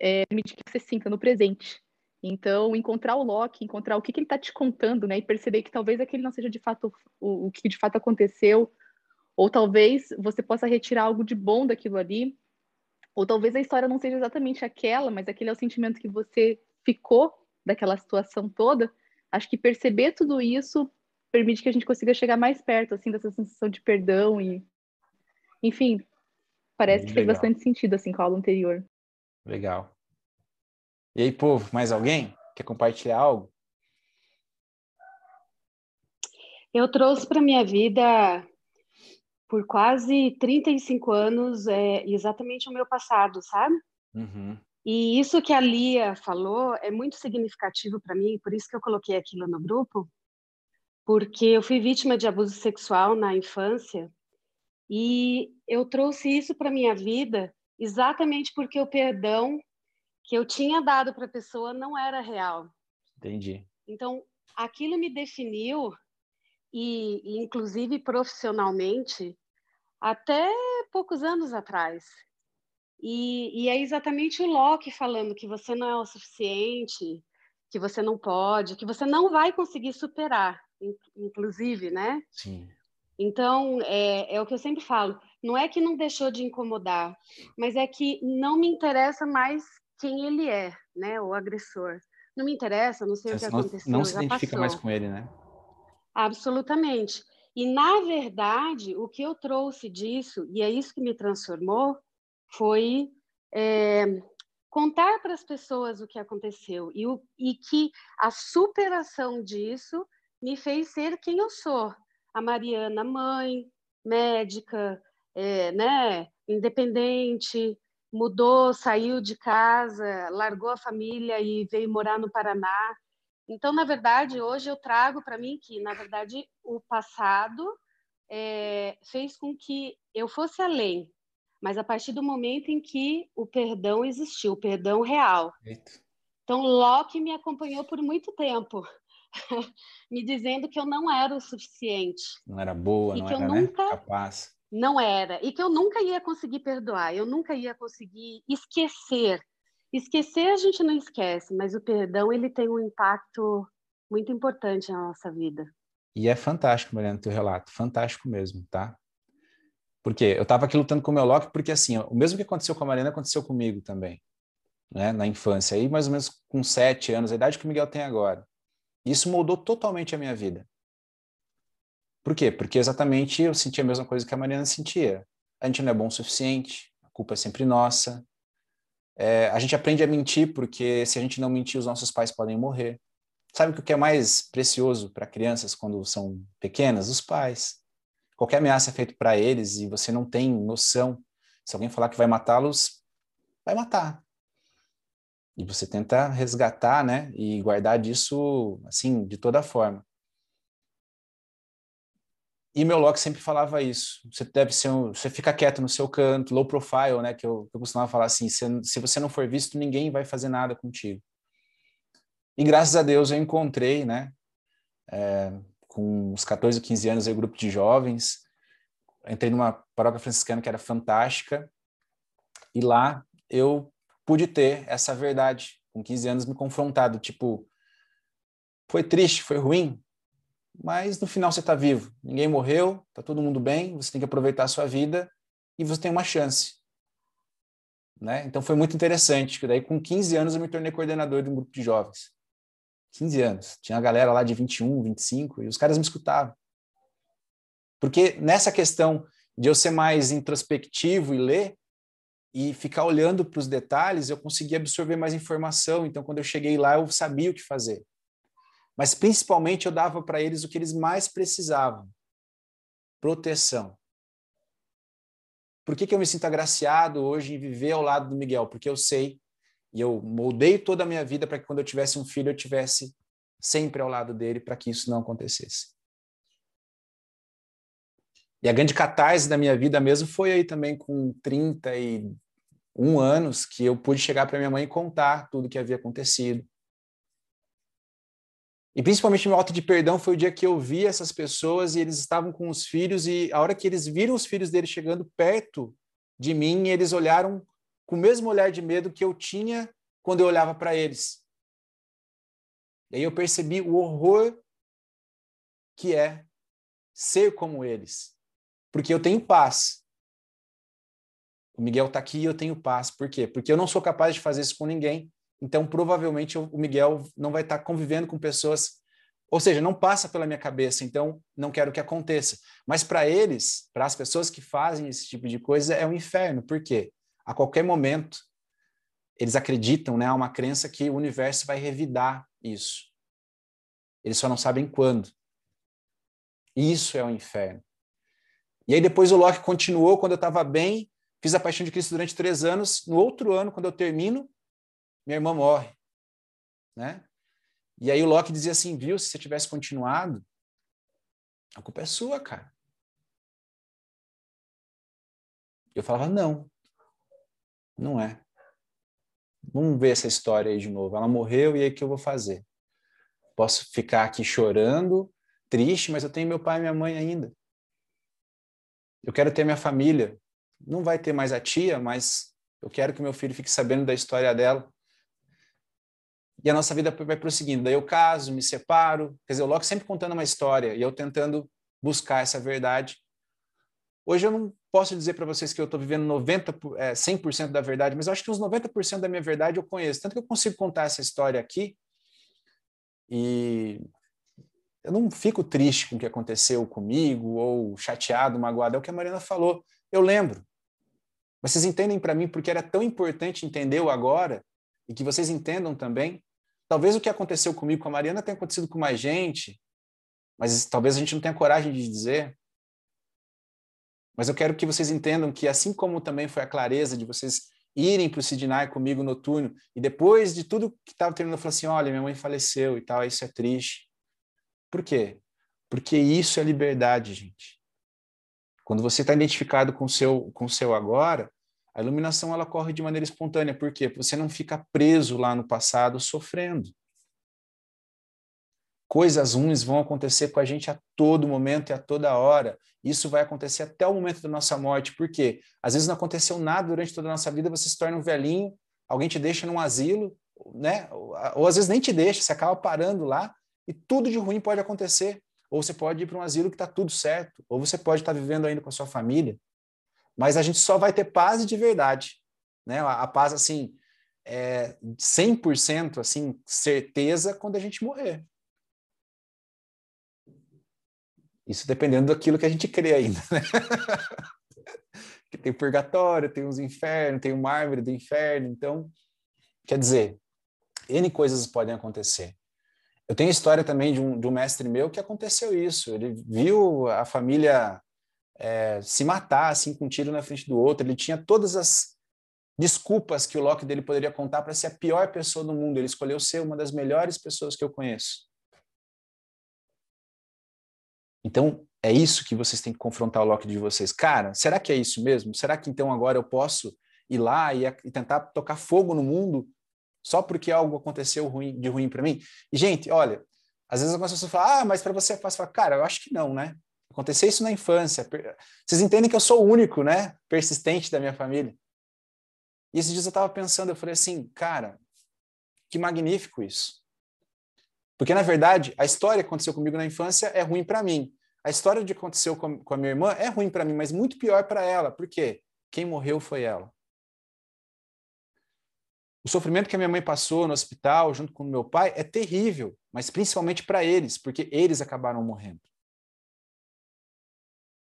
é, permite que você sinta no presente. Então, encontrar o Loki, encontrar o que, que ele está te contando, né? E perceber que talvez aquele não seja de fato o, o que de fato aconteceu, ou talvez você possa retirar algo de bom daquilo ali, ou talvez a história não seja exatamente aquela, mas aquele é o sentimento que você ficou daquela situação toda. Acho que perceber tudo isso permite que a gente consiga chegar mais perto, assim, dessa sensação de perdão e, enfim, parece que fez bastante sentido, assim, com a aula anterior. Legal. E aí, povo, mais alguém quer compartilhar algo? Eu trouxe para minha vida por quase 35 anos é, exatamente o meu passado, sabe? Uhum. E isso que a Lia falou é muito significativo para mim, por isso que eu coloquei aquilo no grupo, porque eu fui vítima de abuso sexual na infância e eu trouxe isso para minha vida exatamente porque o perdão que eu tinha dado para a pessoa não era real. Entendi. Então, aquilo me definiu e, e inclusive profissionalmente até poucos anos atrás. E, e, é exatamente o Locke falando que você não é o suficiente, que você não pode, que você não vai conseguir superar inclusive, né? Sim. Então, é, é o que eu sempre falo. Não é que não deixou de incomodar, mas é que não me interessa mais quem ele é, né? O agressor. Não me interessa, não sei Você o que não, aconteceu. Não se identifica passou. mais com ele, né? Absolutamente. E, na verdade, o que eu trouxe disso, e é isso que me transformou, foi é, contar para as pessoas o que aconteceu e, o, e que a superação disso me fez ser quem eu sou. A Mariana, mãe, médica, é, né, independente, mudou, saiu de casa, largou a família e veio morar no Paraná. Então, na verdade, hoje eu trago para mim que, na verdade, o passado é, fez com que eu fosse além, mas a partir do momento em que o perdão existiu, o perdão real. Eita. Então, Locke me acompanhou por muito tempo. me dizendo que eu não era o suficiente. Não era boa, e não que era eu nunca, né? capaz. Não era. E que eu nunca ia conseguir perdoar, eu nunca ia conseguir esquecer. Esquecer a gente não esquece, mas o perdão ele tem um impacto muito importante na nossa vida. E é fantástico, Mariana, teu relato. Fantástico mesmo, tá? Porque eu estava aqui lutando com o meu Loki, porque assim, o mesmo que aconteceu com a Mariana aconteceu comigo também, né? Na infância, aí mais ou menos com sete anos, a idade que o Miguel tem agora. Isso mudou totalmente a minha vida. Por quê? Porque exatamente eu sentia a mesma coisa que a Mariana sentia. A gente não é bom o suficiente, a culpa é sempre nossa. É, a gente aprende a mentir porque se a gente não mentir, os nossos pais podem morrer. Sabe o que é mais precioso para crianças quando são pequenas? Os pais. Qualquer ameaça é feita para eles e você não tem noção. Se alguém falar que vai matá-los, vai matar. E você tenta resgatar, né, e guardar disso, assim, de toda forma. E meu Locke sempre falava isso. Você deve ser um, você fica quieto no seu canto, low profile, né, que eu, eu costumava falar assim, se, se você não for visto, ninguém vai fazer nada contigo. E graças a Deus eu encontrei, né, é, com uns 14, 15 anos, aí, um grupo de jovens, entrei numa paróquia franciscana que era fantástica, e lá eu pude ter essa verdade com 15 anos me confrontado, tipo, foi triste, foi ruim, mas no final você está vivo, ninguém morreu, está todo mundo bem, você tem que aproveitar a sua vida e você tem uma chance. Né? Então foi muito interessante, que daí com 15 anos eu me tornei coordenador de um grupo de jovens. 15 anos. Tinha a galera lá de 21, 25 e os caras me escutavam. Porque nessa questão de eu ser mais introspectivo e ler, e ficar olhando para os detalhes, eu consegui absorver mais informação. Então, quando eu cheguei lá, eu sabia o que fazer. Mas principalmente eu dava para eles o que eles mais precisavam: proteção. Por que, que eu me sinto agraciado hoje em viver ao lado do Miguel? Porque eu sei e eu moldei toda a minha vida para que quando eu tivesse um filho eu tivesse sempre ao lado dele para que isso não acontecesse. E a grande catarse da minha vida mesmo foi aí também com 31 anos que eu pude chegar para minha mãe e contar tudo o que havia acontecido. E principalmente meu ato de perdão foi o dia que eu vi essas pessoas e eles estavam com os filhos e a hora que eles viram os filhos deles chegando perto de mim, eles olharam com o mesmo olhar de medo que eu tinha quando eu olhava para eles. E aí eu percebi o horror que é ser como eles. Porque eu tenho paz. O Miguel está aqui e eu tenho paz. Por quê? Porque eu não sou capaz de fazer isso com ninguém. Então, provavelmente, o Miguel não vai estar convivendo com pessoas. Ou seja, não passa pela minha cabeça, então não quero que aconteça. Mas para eles, para as pessoas que fazem esse tipo de coisa, é um inferno. Por quê? A qualquer momento, eles acreditam, né? Há uma crença que o universo vai revidar isso. Eles só não sabem quando. Isso é o inferno. E aí depois o Locke continuou quando eu estava bem, fiz a Paixão de Cristo durante três anos. No outro ano, quando eu termino, minha irmã morre, né? E aí o Loki dizia assim, viu, se você tivesse continuado, a culpa é sua, cara. Eu falava, não, não é. Vamos ver essa história aí de novo. Ela morreu e aí o que eu vou fazer? Posso ficar aqui chorando, triste, mas eu tenho meu pai e minha mãe ainda. Eu quero ter minha família. Não vai ter mais a tia, mas eu quero que meu filho fique sabendo da história dela e a nossa vida vai prosseguindo. Daí eu caso, me separo, quer dizer, o Locke sempre contando uma história e eu tentando buscar essa verdade. Hoje eu não posso dizer para vocês que eu estou vivendo 90, é, 100% da verdade, mas eu acho que uns 90% da minha verdade eu conheço. Tanto que eu consigo contar essa história aqui e eu não fico triste com o que aconteceu comigo ou chateado, magoado. É o que a Mariana falou. Eu lembro. Mas vocês entendem para mim porque era tão importante entender o agora e que vocês entendam também. Talvez o que aconteceu comigo com a Mariana tenha acontecido com mais gente, mas talvez a gente não tenha coragem de dizer. Mas eu quero que vocês entendam que, assim como também foi a clareza de vocês irem para o Sidney comigo noturno, e depois de tudo que estava terminando, eu falei assim: olha, minha mãe faleceu e tal, isso é triste. Por quê? Porque isso é liberdade, gente. Quando você está identificado com o seu, com o seu agora, a iluminação ela corre de maneira espontânea, por quê? Porque você não fica preso lá no passado sofrendo. Coisas ruins vão acontecer com a gente a todo momento e a toda hora. Isso vai acontecer até o momento da nossa morte, por quê? Às vezes não aconteceu nada durante toda a nossa vida, você se torna um velhinho, alguém te deixa num asilo, né? Ou às vezes nem te deixa, você acaba parando lá e tudo de ruim pode acontecer. Ou você pode ir para um asilo que está tudo certo, ou você pode estar tá vivendo ainda com a sua família mas a gente só vai ter paz de verdade, né? A, paz, assim, é 100%, assim, certeza quando a gente morrer. Isso dependendo daquilo que a gente crê ainda, né? que tem purgatório, tem os infernos, tem o mármore do inferno, então, quer dizer, N coisas podem acontecer. Eu tenho a história também de um, de um mestre meu que aconteceu isso. Ele viu a família é, se matar assim com um tiro na frente do outro. Ele tinha todas as desculpas que o Loki dele poderia contar para ser a pior pessoa do mundo. Ele escolheu ser uma das melhores pessoas que eu conheço. Então, é isso que vocês têm que confrontar o Loki de vocês. Cara, será que é isso mesmo? Será que então agora eu posso ir lá e, e tentar tocar fogo no mundo só porque algo aconteceu ruim, de ruim para mim? E, gente, olha, às vezes algumas pessoas falam, ah, mas para você é fácil. Falo, Cara, eu acho que não, né? Aconteceu isso na infância. Vocês entendem que eu sou o único, né? Persistente da minha família. E esses dias eu estava pensando, eu falei assim, cara, que magnífico isso. Porque, na verdade, a história que aconteceu comigo na infância é ruim para mim. A história que aconteceu com, com a minha irmã é ruim para mim, mas muito pior para ela. Por quê? Quem morreu foi ela. O sofrimento que a minha mãe passou no hospital, junto com o meu pai, é terrível, mas principalmente para eles, porque eles acabaram morrendo.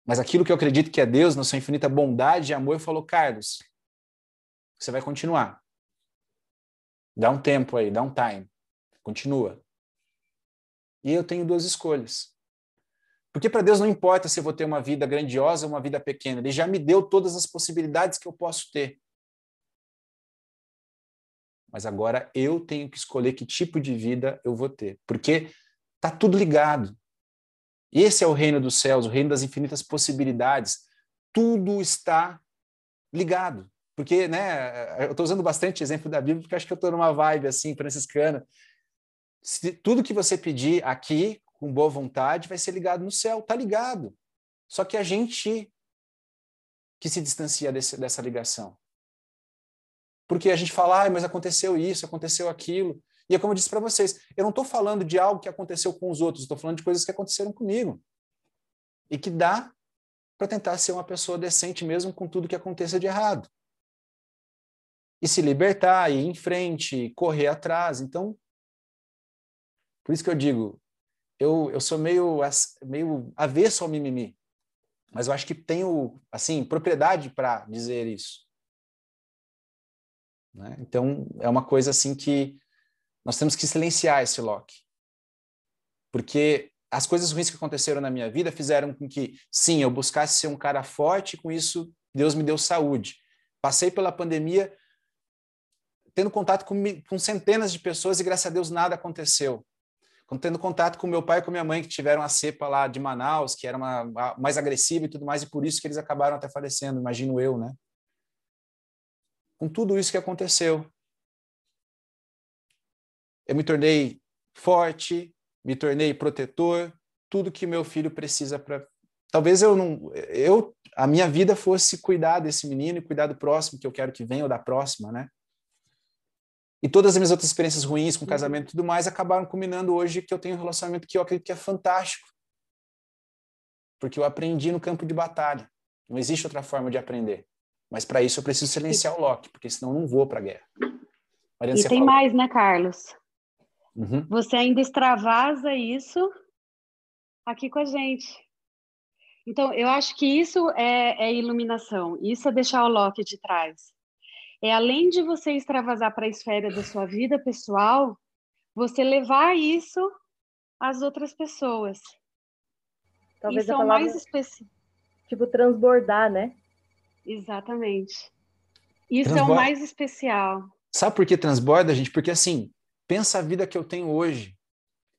Mas aquilo que eu acredito que é Deus, na sua infinita bondade e amor, falou: Carlos, você vai continuar. Dá um tempo aí, dá um time. Continua. E eu tenho duas escolhas. Porque para Deus não importa se eu vou ter uma vida grandiosa ou uma vida pequena, Ele já me deu todas as possibilidades que eu posso ter. Mas agora eu tenho que escolher que tipo de vida eu vou ter, porque está tudo ligado. Esse é o reino dos céus, o reino das infinitas possibilidades. Tudo está ligado. Porque, né, eu estou usando bastante exemplo da Bíblia, porque acho que eu estou numa vibe assim, franciscana. Se tudo que você pedir aqui, com boa vontade, vai ser ligado no céu. Está ligado. Só que a gente que se distancia desse, dessa ligação. Porque a gente fala, ah, mas aconteceu isso, aconteceu aquilo. E é como eu disse para vocês, eu não estou falando de algo que aconteceu com os outros, estou falando de coisas que aconteceram comigo. E que dá para tentar ser uma pessoa decente mesmo com tudo que aconteça de errado. E se libertar, ir em frente, correr atrás. Então, por isso que eu digo, eu, eu sou meio, meio avesso ao mimimi. Mas eu acho que tenho, assim, propriedade para dizer isso. Né? Então, é uma coisa assim que nós temos que silenciar esse Loki. Porque as coisas ruins que aconteceram na minha vida fizeram com que, sim, eu buscasse ser um cara forte, com isso Deus me deu saúde. Passei pela pandemia tendo contato com, com centenas de pessoas e, graças a Deus, nada aconteceu. Tendo contato com meu pai e com minha mãe, que tiveram a cepa lá de Manaus, que era uma, mais agressiva e tudo mais, e por isso que eles acabaram até falecendo, imagino eu, né? Com tudo isso que aconteceu, eu me tornei forte, me tornei protetor, tudo que meu filho precisa para. Talvez eu não, eu a minha vida fosse cuidar desse menino e cuidar do próximo que eu quero que venha ou da próxima, né? E todas as minhas outras experiências ruins com casamento e tudo mais acabaram culminando hoje que eu tenho um relacionamento que eu acredito que é fantástico. Porque eu aprendi no campo de batalha. Não existe outra forma de aprender. Mas para isso eu preciso silenciar o Loki, porque senão eu não vou para a guerra. Mariana, e tem falou. mais, né, Carlos? Uhum. Você ainda extravasa isso aqui com a gente. Então, eu acho que isso é, é iluminação, isso é deixar o Loki de trás. É além de você extravasar para a esfera da sua vida pessoal, você levar isso às outras pessoas. Talvez isso a palavra, é o mais específico. Tipo, transbordar, né? Exatamente. Isso é o mais especial. Sabe por que transborda, gente? Porque assim, pensa a vida que eu tenho hoje.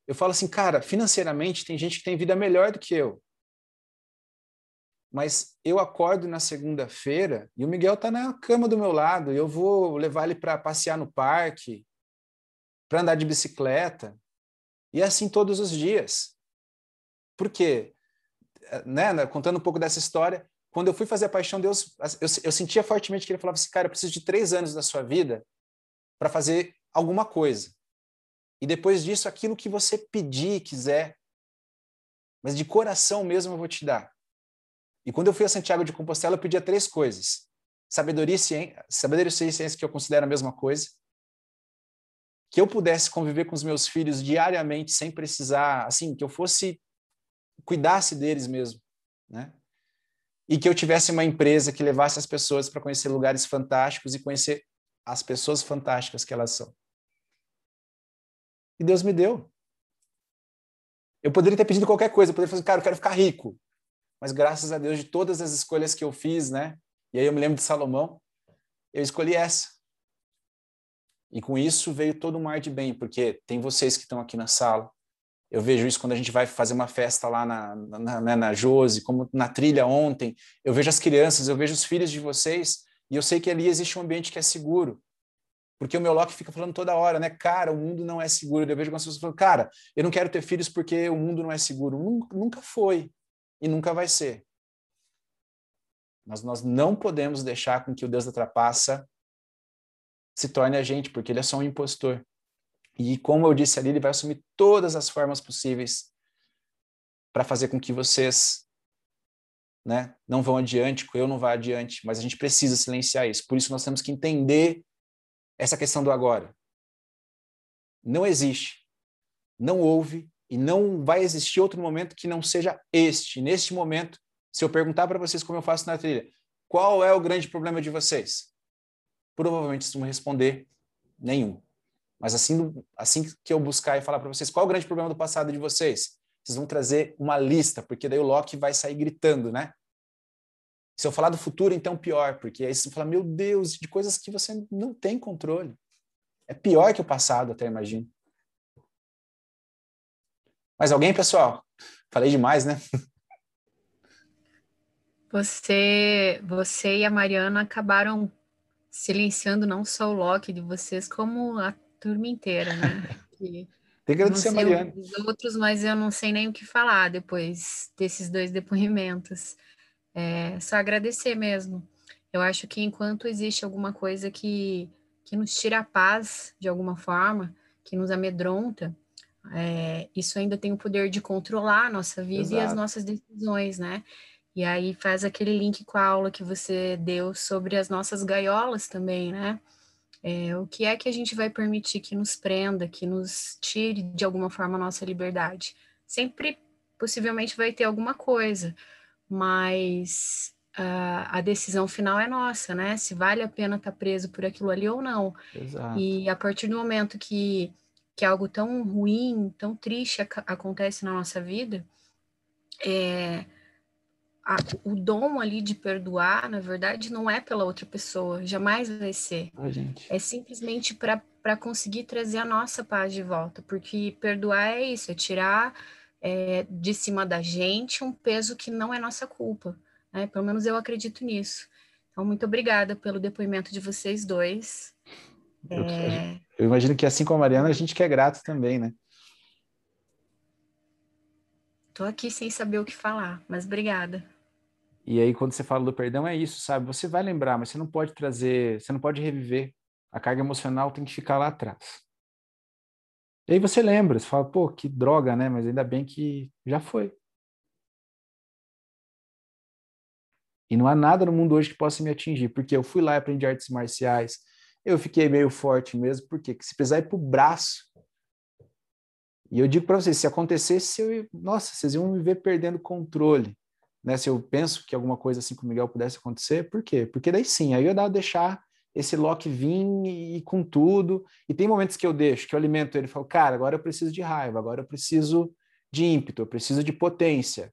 Eu falo assim, cara, financeiramente tem gente que tem vida melhor do que eu. Mas eu acordo na segunda-feira e o Miguel está na cama do meu lado. E eu vou levar ele para passear no parque, para andar de bicicleta. E é assim todos os dias. Por quê? Né, contando um pouco dessa história, quando eu fui fazer a Paixão de Deus, eu, eu sentia fortemente que ele falava assim, cara, eu preciso de três anos da sua vida para fazer alguma coisa. E depois disso, aquilo que você pedir, quiser, mas de coração mesmo eu vou te dar. E quando eu fui a Santiago de Compostela, eu pedia três coisas. Sabedoria e ciência, sabedoria e ciência que eu considero a mesma coisa. Que eu pudesse conviver com os meus filhos diariamente sem precisar, assim, que eu fosse cuidasse deles mesmo, né? E que eu tivesse uma empresa que levasse as pessoas para conhecer lugares fantásticos e conhecer as pessoas fantásticas que elas são. E Deus me deu. Eu poderia ter pedido qualquer coisa, eu poderia falar, cara, eu quero ficar rico. Mas graças a Deus, de todas as escolhas que eu fiz, né? E aí eu me lembro de Salomão, eu escolhi essa. E com isso veio todo um mar de bem, porque tem vocês que estão aqui na sala. Eu vejo isso quando a gente vai fazer uma festa lá na, na, na, né, na Jose, como na trilha ontem. Eu vejo as crianças, eu vejo os filhos de vocês, e eu sei que ali existe um ambiente que é seguro. Porque o meu Loki fica falando toda hora, né? Cara, o mundo não é seguro. Eu vejo algumas pessoas falando, cara, eu não quero ter filhos porque o mundo não é seguro. Nunca foi e nunca vai ser. Mas nós não podemos deixar com que o Deus da trapaça se torne a gente, porque ele é só um impostor. E como eu disse ali, ele vai assumir todas as formas possíveis para fazer com que vocês né, não vão adiante, eu não vá adiante, mas a gente precisa silenciar isso. Por isso nós temos que entender essa questão do agora. Não existe, não houve e não vai existir outro momento que não seja este. Neste momento, se eu perguntar para vocês como eu faço na trilha, qual é o grande problema de vocês? Provavelmente vocês vão responder nenhum. Mas assim, assim que eu buscar e falar para vocês qual é o grande problema do passado de vocês, vocês vão trazer uma lista, porque daí o Loki vai sair gritando, né? Se eu falar do futuro, então pior, porque aí você fala, meu Deus, de coisas que você não tem controle. É pior que o passado, até imagino. Mais alguém, pessoal? Falei demais, né? Você, você e a Mariana acabaram silenciando não só o Loki de vocês, como a turma inteira, né? Que, Tem que agradecer a Mariana. Os outros, mas eu não sei nem o que falar depois desses dois depoimentos. É, só agradecer mesmo. Eu acho que enquanto existe alguma coisa que, que nos tira a paz de alguma forma, que nos amedronta, é, isso ainda tem o poder de controlar a nossa vida Exato. e as nossas decisões, né? E aí faz aquele link com a aula que você deu sobre as nossas gaiolas também, né? É, o que é que a gente vai permitir que nos prenda, que nos tire de alguma forma a nossa liberdade? Sempre, possivelmente, vai ter alguma coisa, mas uh, a decisão final é nossa, né? Se vale a pena estar tá preso por aquilo ali ou não. Exato. E a partir do momento que, que algo tão ruim, tão triste ac acontece na nossa vida, é, a, o dom ali de perdoar, na verdade, não é pela outra pessoa, jamais vai ser. é simplesmente para conseguir trazer a nossa paz de volta, porque perdoar é isso, é tirar é, de cima da gente um peso que não é nossa culpa. Né? Pelo menos eu acredito nisso. Então, muito obrigada pelo depoimento de vocês dois. Eu, é... eu imagino que, assim como a Mariana, a gente que é grato também, né? Tô aqui sem saber o que falar, mas obrigada. E aí, quando você fala do perdão, é isso, sabe? Você vai lembrar, mas você não pode trazer, você não pode reviver. A carga emocional tem que ficar lá atrás. E aí você lembra, você fala, pô, que droga, né? Mas ainda bem que já foi. E não há nada no mundo hoje que possa me atingir, porque eu fui lá e aprendi artes marciais, eu fiquei meio forte mesmo, porque se precisar ir pro braço. E eu digo para vocês, se acontecesse, eu, nossa, vocês iam me ver perdendo controle né, se eu penso que alguma coisa assim com o Miguel pudesse acontecer, por quê? Porque daí sim, aí eu ia deixar esse Loki vir e, e com tudo, e tem momentos que eu deixo, que eu alimento ele e falo, cara, agora eu preciso de raiva, agora eu preciso de ímpeto, eu preciso de potência,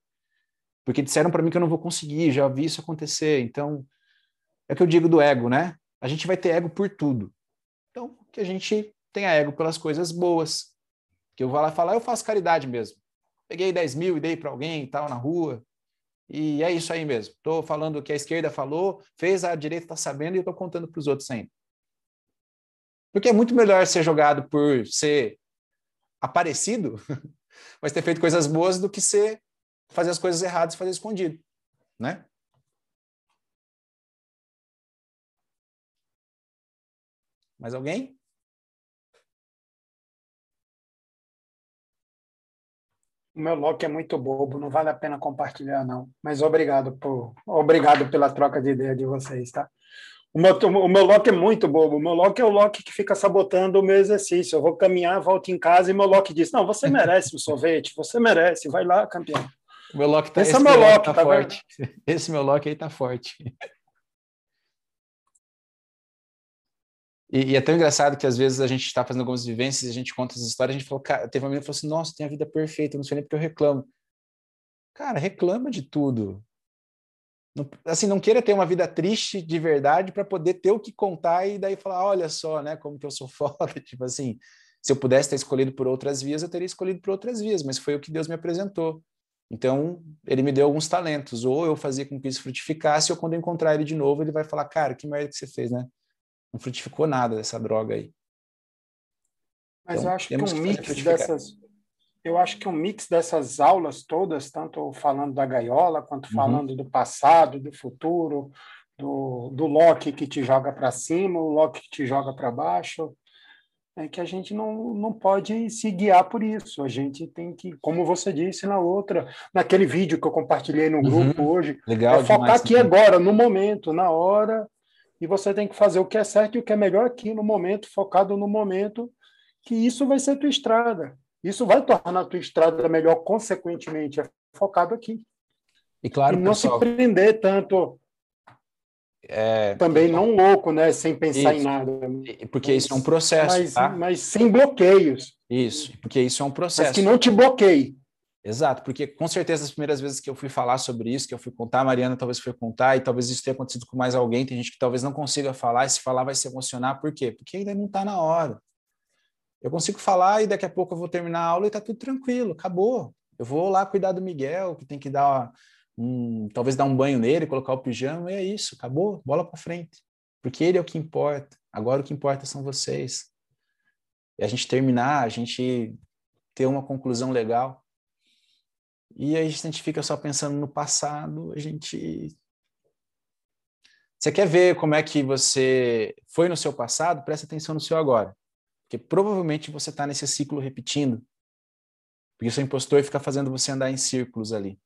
porque disseram para mim que eu não vou conseguir, já vi isso acontecer, então, é que eu digo do ego, né? A gente vai ter ego por tudo. Então, que a gente tenha ego pelas coisas boas, que eu vou lá falar, eu faço caridade mesmo. Peguei 10 mil e dei para alguém e tal na rua, e é isso aí mesmo. Estou falando o que a esquerda falou, fez, a direita está sabendo e estou contando para os outros ainda. Porque é muito melhor ser jogado por ser aparecido, mas ter feito coisas boas, do que ser fazer as coisas erradas e fazer escondido, né? Mais alguém? O meu Loki é muito bobo, não vale a pena compartilhar, não. Mas obrigado por, obrigado pela troca de ideia de vocês, tá? O meu, o meu Loki é muito bobo. O meu Loki é o Loki que fica sabotando o meu exercício. Eu vou caminhar, volto em casa e meu Loki diz: Não, você merece o sorvete, você merece, vai lá, campeão. O meu Loki tá, esse, esse é meu Loki, tá, tá forte. Esse meu Loki aí tá forte. E, e, é tão engraçado que às vezes a gente está fazendo algumas vivências, a gente conta as histórias, a gente falou, cara, teve uma menina que falou assim, nossa, tem a vida perfeita, não sei nem porque eu reclamo. Cara, reclama de tudo. Não, assim, não queira ter uma vida triste de verdade para poder ter o que contar e daí falar, olha só, né, como que eu sou foda, tipo assim, se eu pudesse ter escolhido por outras vias, eu teria escolhido por outras vias, mas foi o que Deus me apresentou. Então, ele me deu alguns talentos, ou eu fazia com que isso frutificasse, ou quando eu encontrar ele de novo, ele vai falar, cara, que merda que você fez, né? Não frutificou nada dessa droga aí. Mas então, eu acho que um mix dessas, eu acho que um mix dessas aulas todas, tanto falando da gaiola, quanto uhum. falando do passado, do futuro, do, do Loki que te joga para cima, o Loki que te joga para baixo, é que a gente não, não pode se guiar por isso. A gente tem que, como você disse na outra, naquele vídeo que eu compartilhei no grupo uhum. hoje, Legal é focar aqui agora, no momento, na hora, e você tem que fazer o que é certo e o que é melhor aqui no momento, focado no momento, que isso vai ser tua estrada. Isso vai tornar a tua estrada melhor, consequentemente, é focado aqui. E claro, e não pessoal... se prender tanto. É, Também não louco, né? Sem pensar isso, em nada. Porque mas, isso é um processo. Mas, tá? mas sem bloqueios. Isso, porque isso é um processo. Mas que não te bloqueie. Exato, porque com certeza as primeiras vezes que eu fui falar sobre isso, que eu fui contar, a Mariana talvez foi contar, e talvez isso tenha acontecido com mais alguém, tem gente que talvez não consiga falar, e se falar vai se emocionar, por quê? Porque ainda não está na hora. Eu consigo falar e daqui a pouco eu vou terminar a aula e está tudo tranquilo, acabou. Eu vou lá cuidar do Miguel, que tem que dar um, talvez dar um banho nele, colocar o pijama, e é isso, acabou, bola para frente. Porque ele é o que importa. Agora o que importa são vocês. E a gente terminar, a gente ter uma conclusão legal. E aí a gente fica só pensando no passado, a gente. Você quer ver como é que você foi no seu passado? Presta atenção no seu agora. Porque provavelmente você está nesse ciclo repetindo. Porque o seu impostor fica fazendo você andar em círculos ali.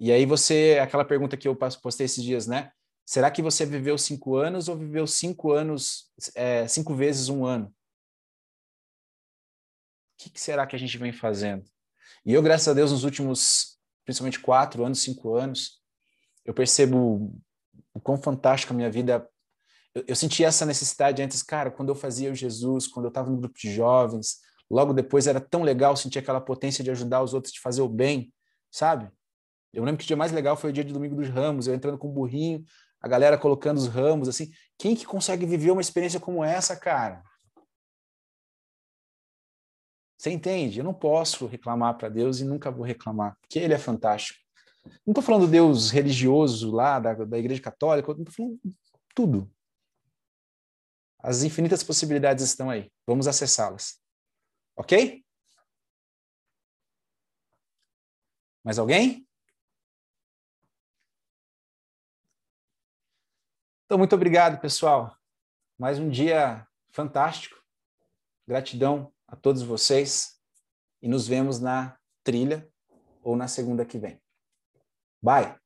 E aí você, aquela pergunta que eu postei esses dias, né? Será que você viveu cinco anos ou viveu cinco anos, é, cinco vezes um ano? O que, que será que a gente vem fazendo? E eu, graças a Deus, nos últimos, principalmente quatro anos, cinco anos, eu percebo o quão fantástica a minha vida. Eu, eu senti essa necessidade antes, cara, quando eu fazia o Jesus, quando eu estava no grupo de jovens, logo depois era tão legal sentir aquela potência de ajudar os outros, de fazer o bem, sabe? Eu lembro que o dia mais legal foi o dia de domingo dos ramos, eu entrando com o burrinho, a galera colocando os ramos, assim. Quem que consegue viver uma experiência como essa, cara? Você entende? Eu não posso reclamar para Deus e nunca vou reclamar, porque Ele é fantástico. Não estou falando Deus religioso lá, da, da Igreja Católica, estou falando tudo. As infinitas possibilidades estão aí. Vamos acessá-las. Ok? Mais alguém? Então, muito obrigado, pessoal. Mais um dia fantástico. Gratidão a todos vocês e nos vemos na trilha ou na segunda que vem. Bye!